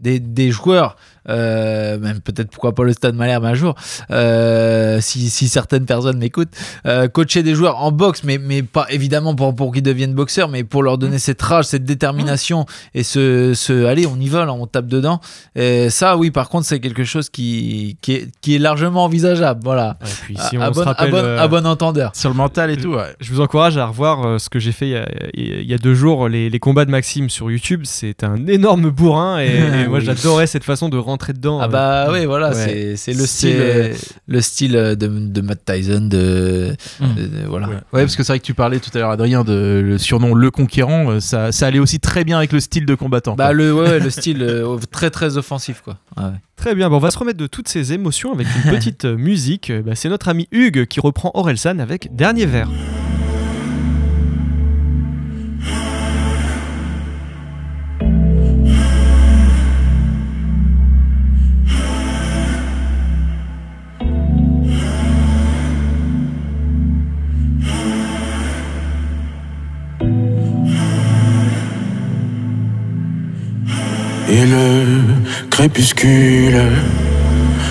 des, des joueurs, euh, même peut-être pourquoi pas le Stade Malherbe un jour, euh, si, si certaines personnes m'écoutent, euh, coacher des joueurs en boxe, mais, mais pas évidemment pour, pour qu'ils deviennent boxeurs, mais pour leur donner cette rage, cette détermination et ce, ce allez, on y va, là, on tape dedans. Et ça, oui, par contre, c'est quelque chose qui, qui, est, qui est largement envisageable. Voilà. Et puis, si à, on se bon, à rappelle. bon- euh, à bon entendeur. Sur le mental et tout, ouais. Je vous encourage à revoir ce que j'ai fait il y, a, il y a deux jours, les, les combats de Maxime sur YouTube. C'est un énorme bourrin et, (laughs) et moi j'adorais cette façon de rentrer dedans. Ah euh. bah oui, voilà, Ouais. c'est c'est le style, euh, le style euh, de, de Matt Tyson, de, Mm. de- de- voilà. Ouais. Ouais, parce que c'est vrai que tu parlais tout à l'heure, Adrien, de le surnom Le Conquérant. Ça, ça allait aussi très bien avec le style de combattant. Bah quoi. le, ouais, ouais, le (laughs) style euh, très très offensif quoi. Ouais. Très bien, bon, on va se remettre de toutes ces émotions avec une (laughs) petite musique. Bah, c'est notre ami Hugues qui reprend Orelsan avec Dernier verre.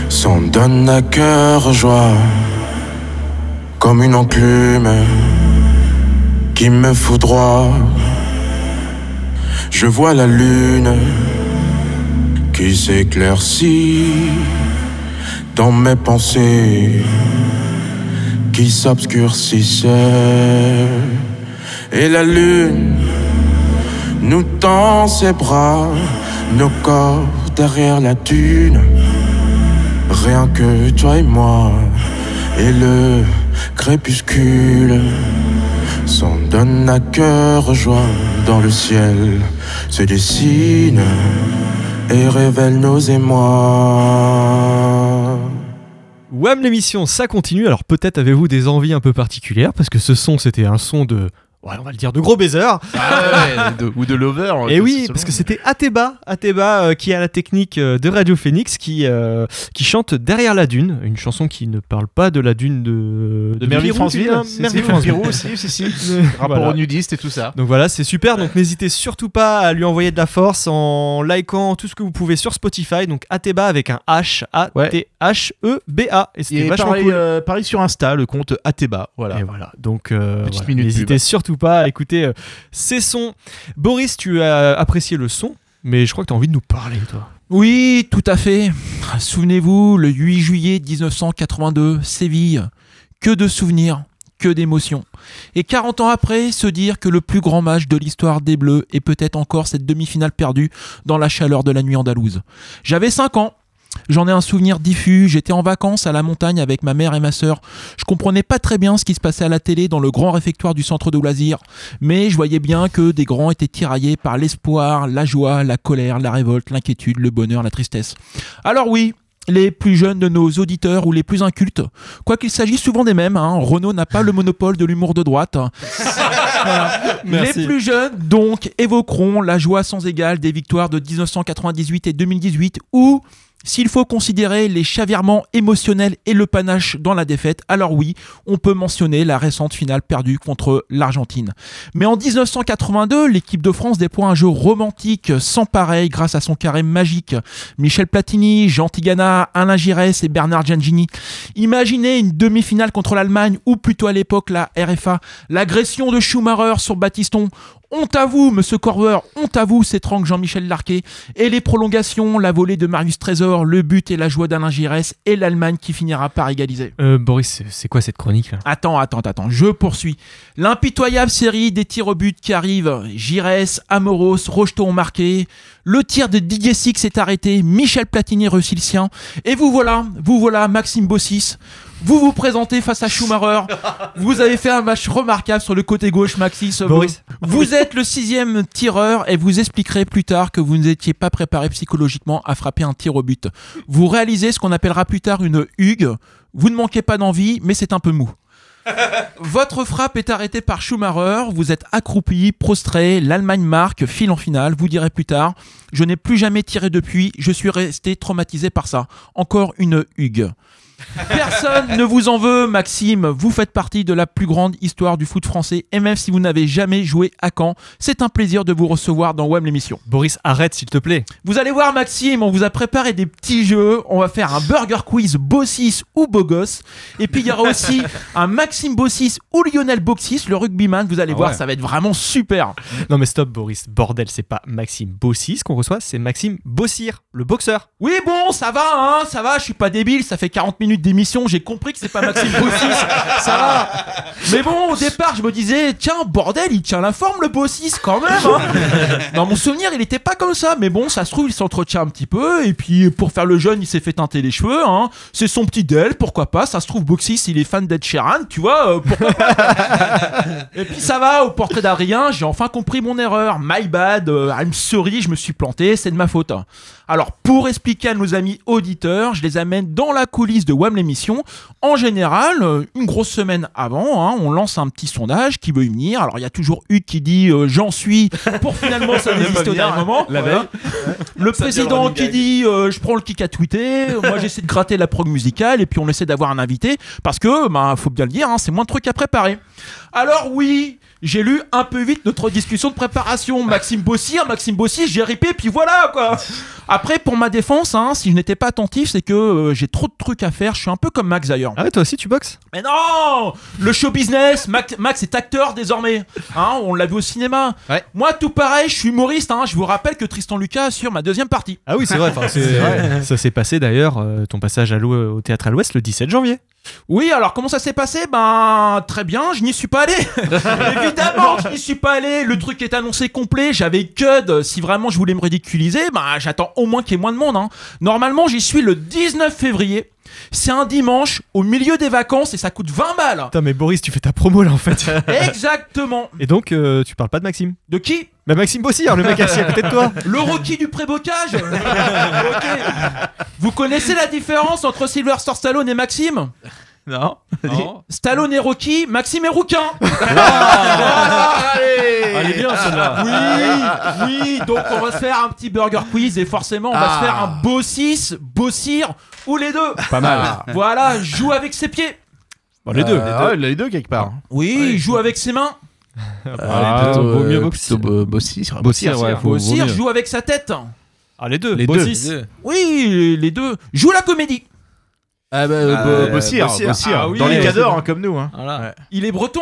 S'en donne à cœur joie, comme une enclume qui me foudroie. Je vois la lune qui s'éclaircit dans mes pensées qui s'obscurcissent. Et la lune nous tend ses bras, nos corps derrière la dune. Rien que toi et moi, et le crépuscule s'en donne à cœur joie dans le ciel, se dessine et révèle nos émois. Wham l'émission, ça continue. Alors peut-être avez-vous des envies un peu particulières parce que ce son c'était un son de. Ouais, on va le dire de gros baisers. Ah ouais, de- ou de Lover. Et tout oui, parce que c'était Ateba, Ateba euh, qui a la technique euh, de Radio Phoenix, qui, euh, qui chante Derrière la dune, une chanson qui ne parle pas de la dune de, de Mervyn Pirou, Franceville. hein, Mervyn Franceville. Pirou aussi, si, si. (laughs) Rapport Voilà. aux nudistes et tout ça. Donc voilà, c'est super. Donc n'hésitez surtout pas à lui envoyer de la force en likant tout ce que vous pouvez sur Spotify. Donc Ateba avec un H, A-T-H-E-B-A. Et c'était vachement pareil, cool. euh, pareil sur Insta, le compte Ateba. Voilà. Et voilà, donc voilà. n'hésitez pub. Surtout pas écouter euh, ces sons. Boris, tu as apprécié le son, mais je crois que tu as envie de nous parler, toi. Oui, tout à fait. Souvenez-vous, le 8 juillet 1982, Séville. Que de souvenirs, que d'émotions. Et 40 ans après, se dire que le plus grand match de l'histoire des Bleus est peut-être encore cette demi-finale perdue dans la chaleur de la nuit andalouse. J'avais 5 ans. J'en ai un souvenir diffus, j'étais en vacances à la montagne avec ma mère et ma sœur. Je comprenais pas très bien ce qui se passait à la télé dans le grand réfectoire du centre de loisirs, mais je voyais bien que des grands étaient tiraillés par l'espoir, la joie, la colère, la révolte, l'inquiétude, le bonheur, la tristesse. Alors oui, les plus jeunes de nos auditeurs ou les plus incultes, quoiqu'il s'agisse souvent des mêmes, hein, Renault n'a pas le monopole de l'humour de droite. (laughs) Voilà. Les plus jeunes, donc, évoqueront la joie sans égale des victoires de 1998 et 2018 ou s'il faut considérer les chavirements émotionnels et le panache dans la défaite, alors oui, on peut mentionner la récente finale perdue contre l'Argentine. Mais en 1982, l'équipe de France déploie un jeu romantique sans pareil grâce à son carré magique. Michel Platini, Jean Tigana, Alain Giresse et Bernard Giangini. Imaginez une demi-finale contre l'Allemagne ou plutôt à l'époque la RFA, l'agression de Schumacher sur Battiston. Honte à vous, monsieur Corver, honte à vous, s'étrangle Jean-Michel Larquet. Et les prolongations, la volée de Marius Trésor, le but et la joie d'Alain Giresse et l'Allemagne qui finira par égaliser. Euh, Boris, c'est- quoi cette chronique là? Attends, attends, attends, je poursuis. L'impitoyable série des tirs au but qui arrivent. Giresse, Amoros, Rocheteau ont marqué. Le tir de Didier Six est arrêté. Michel Platini réussit le sien. Et vous voilà, vous voilà, Maxime Bossis. Vous vous présentez face à Schumacher. Vous avez fait un match remarquable sur le côté gauche, Maxis. Boris. Vous êtes le sixième tireur et vous expliquerez plus tard que vous n'étiez pas préparé psychologiquement à frapper un tir au but. Vous réalisez ce qu'on appellera plus tard une hugue. Vous ne manquez pas d'envie, mais c'est un peu mou. (laughs) Votre frappe est arrêtée par Schumacher, vous êtes accroupi, prostré, l'Allemagne marque, file en finale, vous direz plus tard, je n'ai plus jamais tiré depuis, je suis resté traumatisé par ça. Encore une hugue. Personne ne vous en veut, Maxime. Vous faites partie de la plus grande histoire du foot français. Et même si vous n'avez jamais joué à Caen, c'est un plaisir de vous recevoir dans WEM l'émission. Boris, arrête s'il te plaît. Vous allez voir, Maxime, on vous a préparé des petits jeux. On va faire un burger quiz Bossis ou Bogos. Et puis il y aura aussi un Maxime Bossis ou Lionel Boxis, le rugbyman. Vous allez Ah voir, ça va être vraiment super. Non mais stop Boris, bordel, c'est pas Maxime Bossis qu'on reçoit, c'est Maxime Bossir, le boxeur. Oui, bon, ça va, hein, ça va, je suis pas débile, ça fait 40 minutes d'émission, j'ai compris que c'est pas Maxime Bossis, (laughs) ça va. Mais bon, au départ, je me disais, tiens, bordel, il tient la forme, le Bossis, quand même. hein. (laughs) Dans mon souvenir, il était pas comme ça, mais bon, ça se trouve, il s'entretient un petit peu, et puis pour faire le jeune, il s'est fait teinter les cheveux, hein. C'est son petit Del, pourquoi pas, ça se trouve, Boxis, il est fan d'Ed Sheeran, tu vois, euh, pourquoi pas. (laughs) Et puis ça va, au portrait d'Adrien, j'ai enfin compris mon erreur. My bad, euh, I'm sorry, je me suis planté, c'est de ma faute. Alors, pour expliquer à nos amis auditeurs, je les amène dans la coulisse de WAM l'émission. En général, euh, une grosse semaine avant, hein, on lance un petit sondage qui veut y venir. Alors, il y a toujours Hugues qui dit euh, j'en suis pour finalement ça (laughs) n'existe au dernier moment. La Voilà. Le Ça président qui dit euh, je prends le kick à tweeter, moi j'essaie de gratter la prog musicale et puis on essaie d'avoir un invité parce que, bah, faut bien le dire, hein, c'est moins de trucs à préparer. Alors oui, j'ai lu un peu vite notre discussion de préparation. Maxime Bossir, Maxime Bossir, j'ai ripé, puis voilà quoi. Après, pour ma défense, hein, si je n'étais pas attentif, c'est que euh, j'ai trop de trucs à faire. Je suis un peu comme Max d'ailleurs. Ah ouais, toi aussi tu boxes? Mais non Le show business, Max, Max est acteur désormais. Hein, on l'a vu au cinéma. Ouais. Moi, tout pareil, je suis humoriste. Hein, je vous rappelle que Tristan Lucas assure ma deuxième partie. Ah oui, c'est (laughs) vrai, ça s'est passé d'ailleurs, euh, ton passage à au théâtre à l'Ouest le 17 janvier. Oui, alors comment ça s'est passé? Ben très bien, je n'y suis pas allé. (laughs) Évidemment, je n'y suis pas allé. Le truc est annoncé complet. J'avais Cud. Si vraiment je voulais me ridiculiser, ben j'attends au moins qu'il y ait moins de monde. hein. Normalement, j'y suis le 19 février. C'est un dimanche au milieu des vacances et ça coûte 20 balles. Putain, mais Boris, tu fais ta promo là en fait. (laughs) Exactement. Et donc, euh, tu parles pas de Maxime De qui? Bah, Maxime Bossir, le mec assis à côté de toi. (laughs) Le Rocky du pré-bocage (laughs) Ok. Vous connaissez la différence entre Sylvester Stallone et Maxime? Non. Stallone et Rocky, Maxime et Rouquin Elle est bien celle-là. Oui, oui, donc on va se faire un petit burger quiz et forcément on va Ah. se faire un bossis, bossir ou les deux. Pas mal. Voilà, joue avec ses pieds. Bon, les deux. Euh, ouais, les deux quelque part. Oui, joue avec ses mains. Ah, vaut mieux boxer. plutôt. Bossir, ouais, faut- vaut joue avec sa tête. Ah, les deux. Les deux. Bossis. Oui, les- les deux. Joue la comédie. Ah bah, Euh, Bo- Bossir, Bossir. Bossir. Ah oui, Dans les ouais, cadors, hein, comme nous. Hein. Voilà. Il est breton.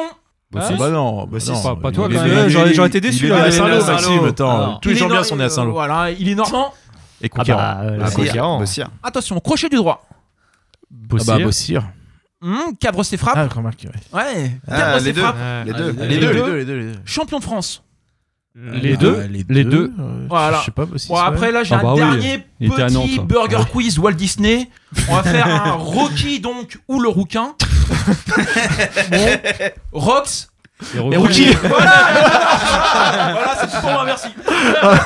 Bossis. Ah, bah non, Bossis, non, pas- pas toi, J'aurais- été déçu, Il est là, né à Saint-Lô. Maxime. Attends, tous les gens bien sont nés à Saint-Lô. Voilà, il est normand. Et Ah bah, euh, Ah, conquérant. Attention, crochet du droit. Bossier. Ah bah, Bossir. Cavre ses frappes. Ah, remarque, ouais. Ouais. Ah, Cavre les deux. frappes. Les les. Champion de France. Les Ah, deux. Les deux. euh, Voilà. Je sais pas, Bossir. Bon, après là, j'ai Ah un bah oui, dernier il Nantes, petit hein. burger quiz Walt Disney. On va faire un Rocky donc ou le rouquin. (laughs) bon. Rox. Et Rookie. (laughs) Voilà, c'est tout pour moi, merci.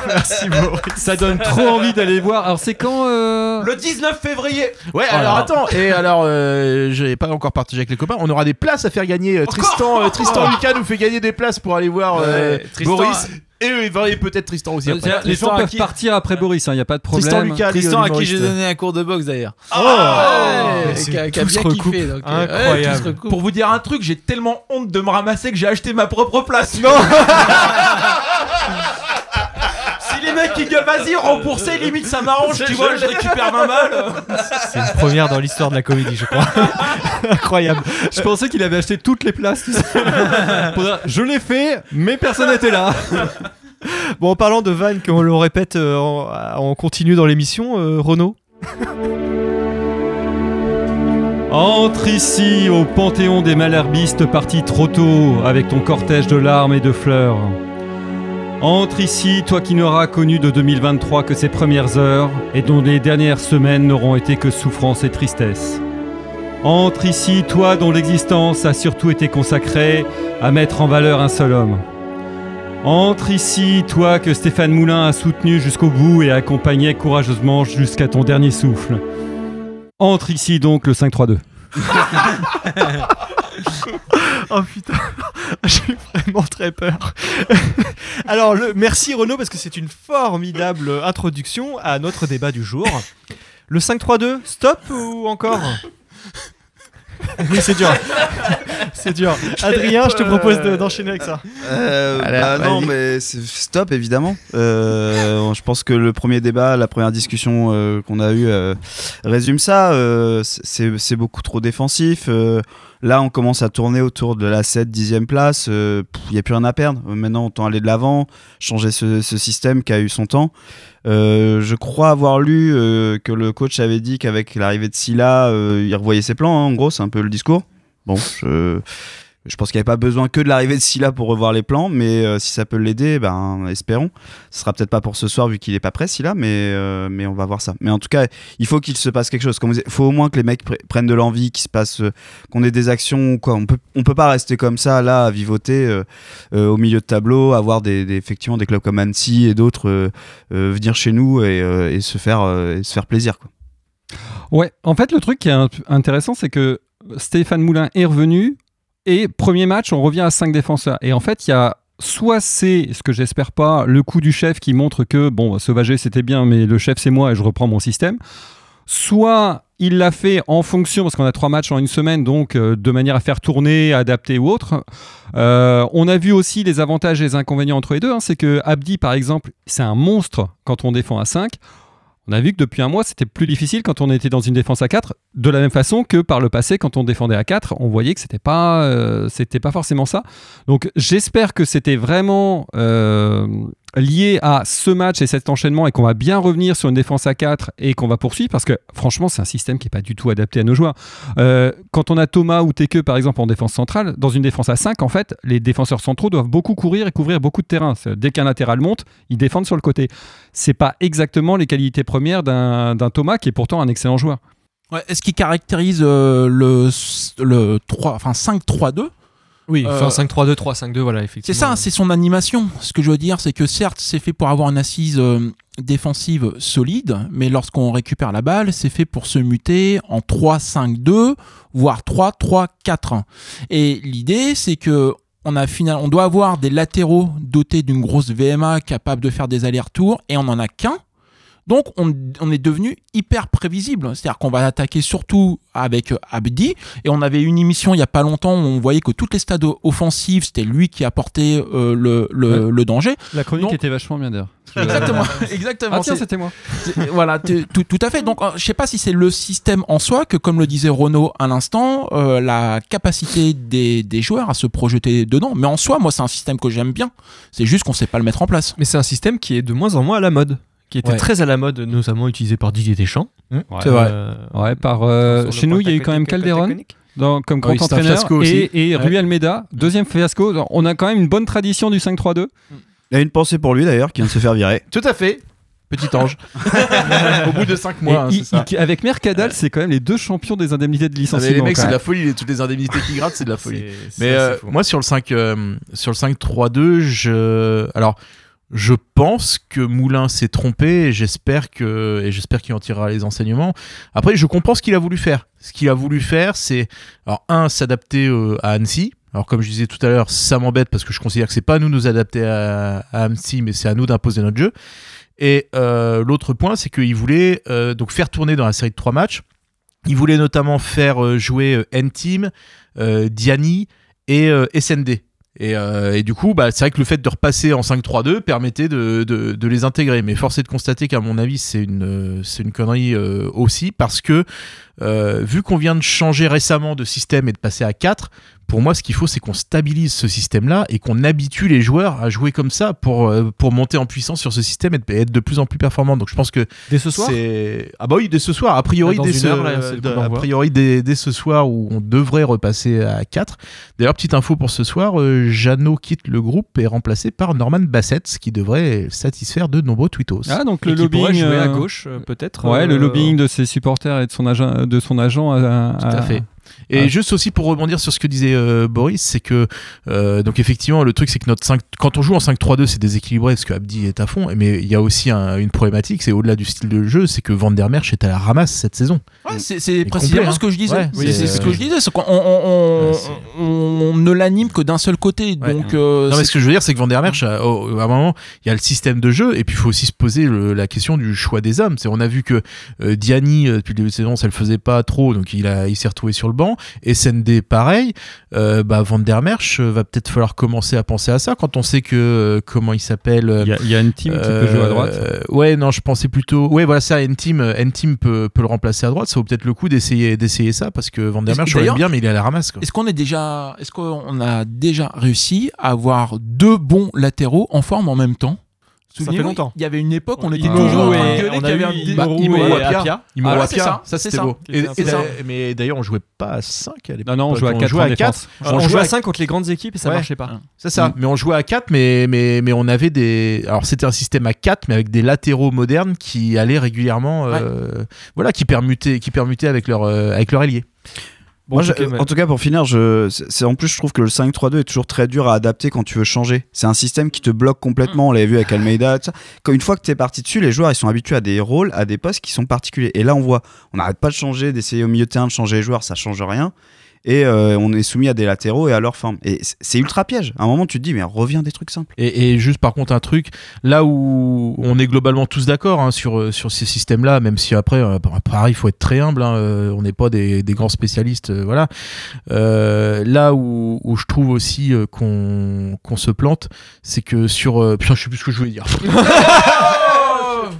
Merci beaucoup. Ça donne trop envie d'aller voir. Alors c'est quand euh, Le 19 février. Ouais, alors attends, et alors, euh, j'ai pas encore partagé avec les copains, on aura des places à faire gagner. Euh, Tristan, euh, Tristan Lucas nous fait gagner des places pour aller voir euh, Ouais, Tristan Boris. Et, il va- et peut-être Tristan aussi. après. Les gens peuvent qui- partir après Boris, il n'y a pas de problème. Tristan Lucas, Tristan à qui j'ai donné un cours de boxe d'ailleurs. Oh Ouais, c'est qui a, bien recoupe. kiffé. Donc, euh, ouais, Incroyable. Pour vous dire un truc, j'ai tellement honte de me ramasser que j'ai acheté ma propre place. Non (laughs) Qui vas-y, remboursez, limite ça m'arrange, tu vois, je récupère 20 balles. C'est une première dans l'histoire de la comédie, je crois. (laughs) Incroyable. Je pensais qu'il avait acheté toutes les places. tu sais. Je l'ai fait, mais personne n'était là. Bon, en parlant de vannes, qu'on le répète euh, en, en continu dans l'émission, euh, Renaud Entre ici au panthéon des malherbistes partis trop tôt avec ton cortège de larmes et de fleurs. Entre ici, toi qui n'auras connu de 2023 que ses premières heures et dont les dernières semaines n'auront été que souffrance et tristesse. Entre ici, toi dont l'existence a surtout été consacrée à mettre en valeur un seul homme. Entre ici, toi que Stéphane Moulin a soutenu jusqu'au bout et accompagné courageusement jusqu'à ton dernier souffle. Entre ici donc le 5-3-2. (laughs) Oh putain, (laughs) j'ai vraiment très peur. (laughs) Alors, le, merci Renaud parce que c'est une formidable introduction à notre débat du jour. Le 5-3-2, stop ou encore? Oui, c'est dur. c'est dur. Adrien, je te propose de- d'enchaîner avec ça. Euh, Allez, bah non, mais stop évidemment. Euh, je pense que le premier débat, la première discussion euh, qu'on a eue euh, résume ça. Euh, c'est c'est beaucoup trop défensif. Euh, là, on commence à tourner autour de la 7 10e place. Il n'y a plus rien à perdre. Euh, Maintenant, autant aller de l'avant, changer ce, ce système qui a eu son temps. Euh, je crois avoir lu euh, que le coach avait dit qu'avec l'arrivée de Silla, euh, il revoyait ses plans. hein, en gros, c'est un peu le discours. Bon, je, je pense qu'il n'y avait pas besoin que de l'arrivée de Silla pour revoir les plans, mais euh, si ça peut l'aider, ben espérons. Ce sera peut-être pas pour ce soir vu qu'il est pas prêt Silla, mais euh, mais on va voir ça. Mais en tout cas, il faut qu'il se passe quelque chose. Il faut au moins que les mecs pr- prennent de l'envie, qu'il se passe, euh, qu'on ait des actions. Quoi, on peut on peut pas rester comme ça là à vivoter euh, au milieu de tableau, avoir des, des- effectivement des clubs comme Annecy et d'autres venir chez nous et, et se faire et se faire plaisir. Quoi. Ouais, en fait, le truc qui est int- intéressant, c'est que Stéphane Moulin est revenu et premier match, on revient à 5 défenseurs. Et en fait, il y a soit c'est, ce que j'espère pas, le coup du chef qui montre que, bon, Sauvager c'était bien, mais le chef c'est moi et je reprends mon système. Soit il l'a fait en fonction, parce qu'on a trois matchs en une semaine, donc euh, de manière à faire tourner, adapter ou autre. Euh, on a vu aussi les avantages et les inconvénients entre les deux. hein. c'est que Abdi, par exemple, c'est un monstre quand on défend à 5. On a vu que depuis un mois, c'était plus difficile quand on était dans une défense à 4, de la même façon que par le passé, quand on défendait à 4, on voyait que c'était pas, euh, pas forcément ça. Donc j'espère que c'était vraiment euh, lié à ce match et cet enchaînement et qu'on va bien revenir sur une défense à 4 et qu'on va poursuivre parce que franchement, c'est un système qui est pas du tout adapté à nos joueurs. Euh, quand on a Thomas ou Teke par exemple en défense centrale, dans une défense à 5, en fait, les défenseurs centraux doivent beaucoup courir et couvrir beaucoup de terrain. Dès qu'un latéral monte, ils défendent sur le côté. C'est pas exactement les qualités premières d'un Thomas qui est pourtant un excellent joueur. Est-ce qui caractérise euh, le, le 3, enfin 5-3-2 Oui, Euh, enfin 5-3-2, 3-5-2, voilà, C'est effectivement. ça, c'est son animation. Ce que je veux dire, c'est que certes, c'est fait pour avoir une assise euh, défensive solide, mais lorsqu'on récupère la balle, c'est fait pour se muter en 3-5-2, voire 3-3-4. Et l'idée, c'est que on, a final... on doit avoir des latéraux dotés d'une grosse VMA capable de faire des allers-retours, et on n'en a qu'un. Donc on, on est devenu hyper prévisible. C'est-à-dire qu'on va attaquer surtout avec euh, Abdi. Et on avait une émission il n'y a pas longtemps où on voyait que toutes les stades offensives, c'était lui qui apportait euh, le, le, le danger. La chronique était vachement bien d'ailleurs. (laughs) Exactement, (laughs) exactement. Ah tiens, c'était moi. voilà, tout, tout à fait. Donc, euh, je sais pas si c'est le système en soi que, comme le disait Renaud à l'instant, euh, la capacité des, des joueurs à se projeter dedans. Mais en soi, moi, c'est un système que j'aime bien. C'est juste qu'on sait pas le mettre en place. Mais c'est un système qui est de moins en moins à la mode. Qui était Ouais. très à la mode, notamment utilisé par Didier Deschamps. C'est vrai. Euh, Ouais, par, euh, chez nous, il y a eu quand même Calderon dans- comme Ah grand un entraîneur fiasco aussi. et, et Ouais. Rui Almeida, deuxième fiasco. On a quand même une bonne tradition du 5-3-2. Il y a une pensée pour lui d'ailleurs qui vient de se faire virer. (laughs) Tout à fait. Petit ange. (laughs) Au bout de 5 mois, hein, il- c'est ça. il- avec Mercadal, c'est quand même les deux champions des indemnités de Ah, mais licenciement. les mecs, c'est de la folie. les- Toutes les indemnités qu'ils grattent, c'est de la folie. C'est- Mais c'est euh, moi sur le 5 euh, sur le 5-3-2, je alors je pense que Moulin s'est trompé et j'espère qu'il en tirera les enseignements. Après, je comprends ce qu'il a voulu faire. Ce qu'il a voulu faire, c'est alors un s'adapter euh, à Annecy. Alors comme je disais tout à l'heure, ça m'embête parce que je considère que c'est pas à nous de nous adapter à, Annecy, mais c'est à nous d'imposer notre jeu. Et euh, l'autre point, c'est qu'il voulait euh, donc faire tourner dans la série de trois matchs. Il voulait notamment faire jouer N-Team, Diani et SND. Et, euh, et du coup, bah, c'est vrai que le fait de repasser en 5-3-2 permettait de, les intégrer. Mais force est de constater qu'à mon avis, c'est une, c'est une connerie euh, aussi parce que euh, vu qu'on vient de changer récemment de système et de passer à 4, pour moi, ce qu'il faut, c'est qu'on stabilise ce système-là et qu'on habitue les joueurs à jouer comme ça pour, euh, pour monter en puissance sur ce système et être de plus en plus performant. Donc je pense que Dès ce soir c'est ah bah oui dès ce soir a priori dès ce, heure, là, a priori dès, dès ce soir où on devrait repasser à 4 d'ailleurs petite info pour ce soir euh, Jeannot quitte le groupe et est remplacé par Norman Bassett ce qui devrait satisfaire de nombreux tweetos Ah, donc Et le lobbying. jouer à euh, gauche, euh, peut-être. Ouais, le euh, lobbying de ses supporters et de son agent, de son agent à, Tout à fait. Et Ah. juste aussi pour rebondir sur ce que disait euh, Boris, c'est que euh, donc effectivement le truc c'est que notre 5 quand on joue en 5-3-2 c'est déséquilibré parce que Abdi est à fond, mais il y a aussi un- une problématique, c'est au-delà du style de jeu, c'est que Van der Merch est à la ramasse cette saison. Ouais, c'est précisément complet, hein. ce que je disais. Ouais, c'est ce que je disais. c'est qu'on on, on- Ouais, c'est- on- on ne l'anime que d'un seul côté. Ouais. Donc, euh, Non mais ce que je veux dire c'est que Van der Merch à, un moment il y a le système de jeu et puis il faut aussi se poser le- la question du choix des hommes. C'est on a vu que euh, Diani depuis le début de saison ça le faisait pas trop donc il a il s'est retrouvé sur le banc. SND pareil. Euh, bah Van der Merch euh, va peut-être falloir commencer à penser à ça quand on sait que euh, comment il s'appelle. euh, Il y, a- il y a une team qui peut jouer à droite. euh, ouais, non, je pensais plutôt. Ouais, voilà, ça, N-Team, N-Team peut, peut le remplacer à droite. Ça vaut peut-être le coup d'essayer, d'essayer ça parce que Van der Merch, l'aime d'ailleurs- bien, mais il est à la ramasse. Est-ce qu'on est déjà, est-ce qu'on a déjà réussi à avoir deux bons latéraux en forme en même temps? Ça fait longtemps. Il y avait une époque, on était toujours en train de gueuler on qu'il y avait un Imo Apia. Imo Ah, Apia, c'est ça, c'était beau. Mais d'ailleurs, on jouait pas à 5 à l'époque. Non, non, on jouait à On 4 jouait en à 4. défense. On, jouait à à 5 contre les grandes équipes et ça marchait pas. C'est ça, Mm. mais on jouait à 4, mais, mais, mais on avait des. Alors c'était un système à 4, mais avec des latéraux modernes qui allaient régulièrement. euh, Voilà, qui permutaient, qui permutaient avec leur, euh, avec leur ailier. Bon, Moi, en tout cas, en tout cas, pour finir, je, c'est en plus, je trouve que le 5-3-2 est toujours très dur à adapter quand tu veux changer. C'est un système qui te bloque complètement. On l'avait vu avec Almeida. tout ça. Quand, une fois que tu es parti dessus, les joueurs ils sont habitués à des rôles, à des postes qui sont particuliers. Et là, on voit, on n'arrête pas de changer, d'essayer au milieu de terrain de changer les joueurs, ça change rien. Et euh, on est soumis à des latéraux et à leur forme. Et c'est- ultra piège. À un moment, tu te dis, mais reviens des trucs simples. Et, et juste par contre un truc, là où on est globalement tous d'accord hein, sur, euh, sur ces systèmes-là, même si après, euh, bah, pareil, il faut être très humble, hein, euh, on n'est pas des, des grands spécialistes, euh, voilà. Euh, là où, où je trouve aussi euh, qu'on qu'on se plante, c'est que sur... euh, putain, je sais plus ce que je voulais dire. (laughs) C'est- excuse-moi, c'était- oh là c'est- là. euh,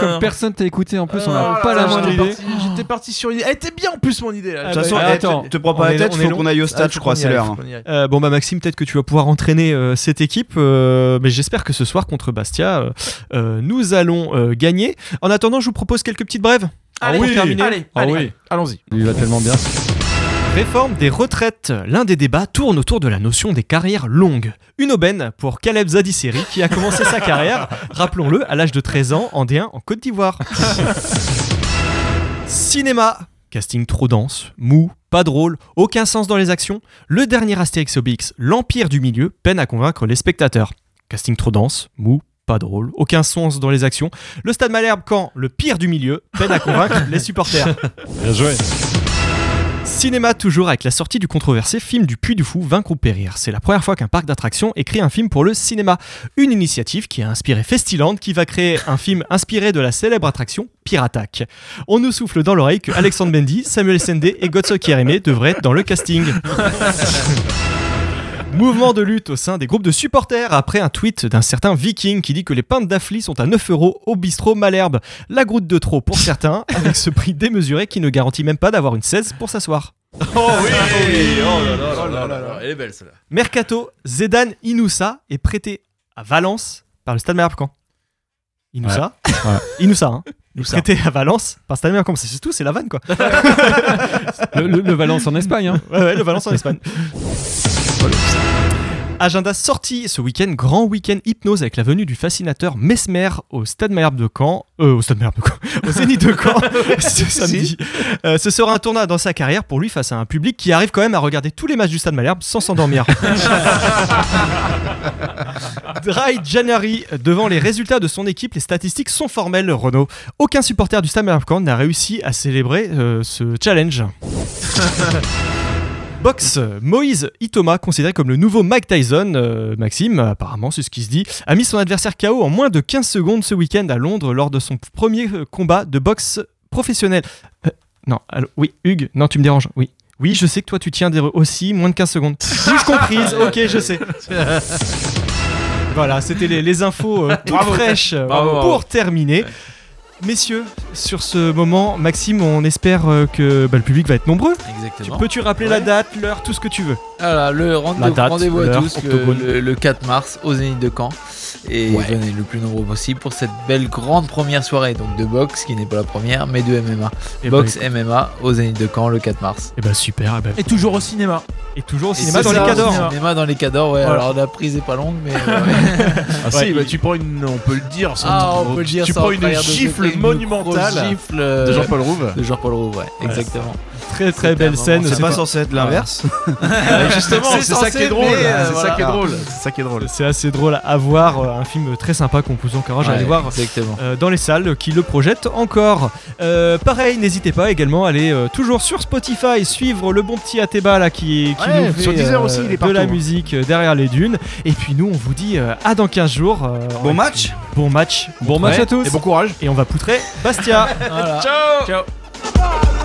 comme personne t'a écouté en plus, on n'a Oh pas la moindre idée. J'étais parti sur une... Elle était bien en plus mon idée là. Ah De bah, toute façon, ah, eh, attends. te, prends pas la tête, faut qu'on aille au Ah, stade, je crois, c'est l'heure. Euh, bon bah Maxime, peut-être que tu vas pouvoir entraîner euh, cette équipe, euh, mais j'espère que ce soir contre Bastia, euh, euh, nous allons euh, gagner. En attendant, je vous propose quelques petites brèves. Allez, pour terminer. allez, Ah allez, oui. allez. Allons-y. Il va tellement bien. Réforme des retraites. L'un des débats tourne autour de la notion des carrières longues. Une aubaine pour Caleb Zadisseri qui a commencé sa carrière, rappelons-le, à l'âge de 13 ans en D1 en Côte d'Ivoire. Cinéma. Casting trop dense, mou, pas drôle, aucun sens dans les actions. Le dernier Astérix Obélix, l'Empire du Milieu, peine à convaincre les spectateurs. Casting trop dense, mou, pas drôle, aucun sens dans les actions. Le Stade Malherbe quand le pire du milieu, peine à convaincre les supporters. Bien joué. Cinéma toujours avec la sortie du controversé film du Puy du Fou Vaincre ou Périr. C'est la première fois qu'un parc d'attractions écrit un film pour le cinéma. Une initiative qui a inspiré Festiland qui va créer un film inspiré de la célèbre attraction Piratac. On nous souffle dans l'oreille que Alexandre Bendy, Samuel Sendé et Gotso Kieremé devraient être dans le casting. (laughs) Mouvement de lutte au sein des groupes de supporters après un tweet d'un certain Viking qui dit que les pintes d'affli sont à 9 euros au bistrot Malherbe. La goutte de trop pour certains, avec ce prix démesuré qui ne garantit même pas d'avoir une 16 pour s'asseoir. Oh oui Oh là là là là Elle est belle celle-là. Mercato, Zedan Inoussa est prêté à Valence par le Stade Malherbe Caen. Inoussa. Ouais. Inoussa, hein. Prêté à Valence par. Comme ça, c'est tout, c'est la vanne quoi. (laughs) Le, le- le Valence en Espagne. hein. Ouais, ouais, le Valence en Espagne. (laughs) Agenda sorti ce week-end, grand week-end hypnose avec la venue du fascinateur Mesmer au Stade Malherbe de Caen, euh, au Stade Malherbe de Caen, (laughs) au Zénith de Caen (laughs) (laughs) ce samedi. Euh, ce sera un tournant dans sa carrière pour lui face à un public qui arrive quand même à regarder tous les matchs du Stade Malherbe sans s'endormir. Dry January, devant les résultats de son équipe, les statistiques sont formelles, Renault. Aucun supporter du Stade Malherbe Caen n'a réussi à célébrer euh, ce challenge. Box, Moïse Itoma, considéré comme le nouveau Mike Tyson, euh, Maxime, apparemment c'est ce qui se dit, a mis son adversaire KO en moins de 15 secondes ce week-end à Londres lors de son premier euh, combat de boxe professionnel. Euh, non, oui, Hugues, non, tu me déranges, oui. Oui, je sais que toi tu tiens des aussi moins de 15 secondes. Bouche comprise, ok, je sais. (laughs) Voilà, c'était les, les infos euh, toutes Bravo. fraîches Bravo, bravo. pour terminer. Messieurs, sur ce moment, Maxime, on espère euh, que bah, le public va être nombreux. Exactement. Peux-tu rappeler la date, l'heure, tout ce que tu veux Voilà, le rendez- La date, rendez-vous à tous le, octogone. le- le 4 mars au Zénith de Caen. Et Ouais. venez le plus nombreux possible pour cette belle grande première soirée donc de boxe, qui n'est pas la première, mais de MMA. Eh boxe ben, MMA au Zénith de Caen le 4 mars. Et bah super, eh ben, Et toujours au cinéma. et toujours au Et cinéma dans les ça, cadors. au Cinéma dans les cadors, ouais. Voilà. Alors la prise est pas longue, mais. (laughs) ouais. Ah si, bah, il- tu prends une, on peut le dire, sans- Ah, on peut le dire tu sans prends une de gifle monumentale grosse gifle euh, de Jean-Paul Rouve. de Jean-Paul Rouve, ouais, exactement. Très très belle scène. C'est pas censé être l'inverse. (laughs) Justement, C'est ça qui censé, est drôle. euh, C'est ça qui est drôle. C'est ça qui est drôle. C'est assez drôle à voir, euh, un film très sympa qu'on vous encourage à aller voir Exactement. euh, dans les salles qui le projettent encore. Pareil, n'hésitez pas également à aller toujours sur Spotify suivre le bon petit Ateba là qui, nous fait sur aussi, il est de la musique derrière les dunes. Et puis nous, on vous dit à dans 15 jours. Bon on- match Bon match. Bon match à tous. Et bon courage. Et on va poutrer Bastia. (laughs) Ciao Ciao.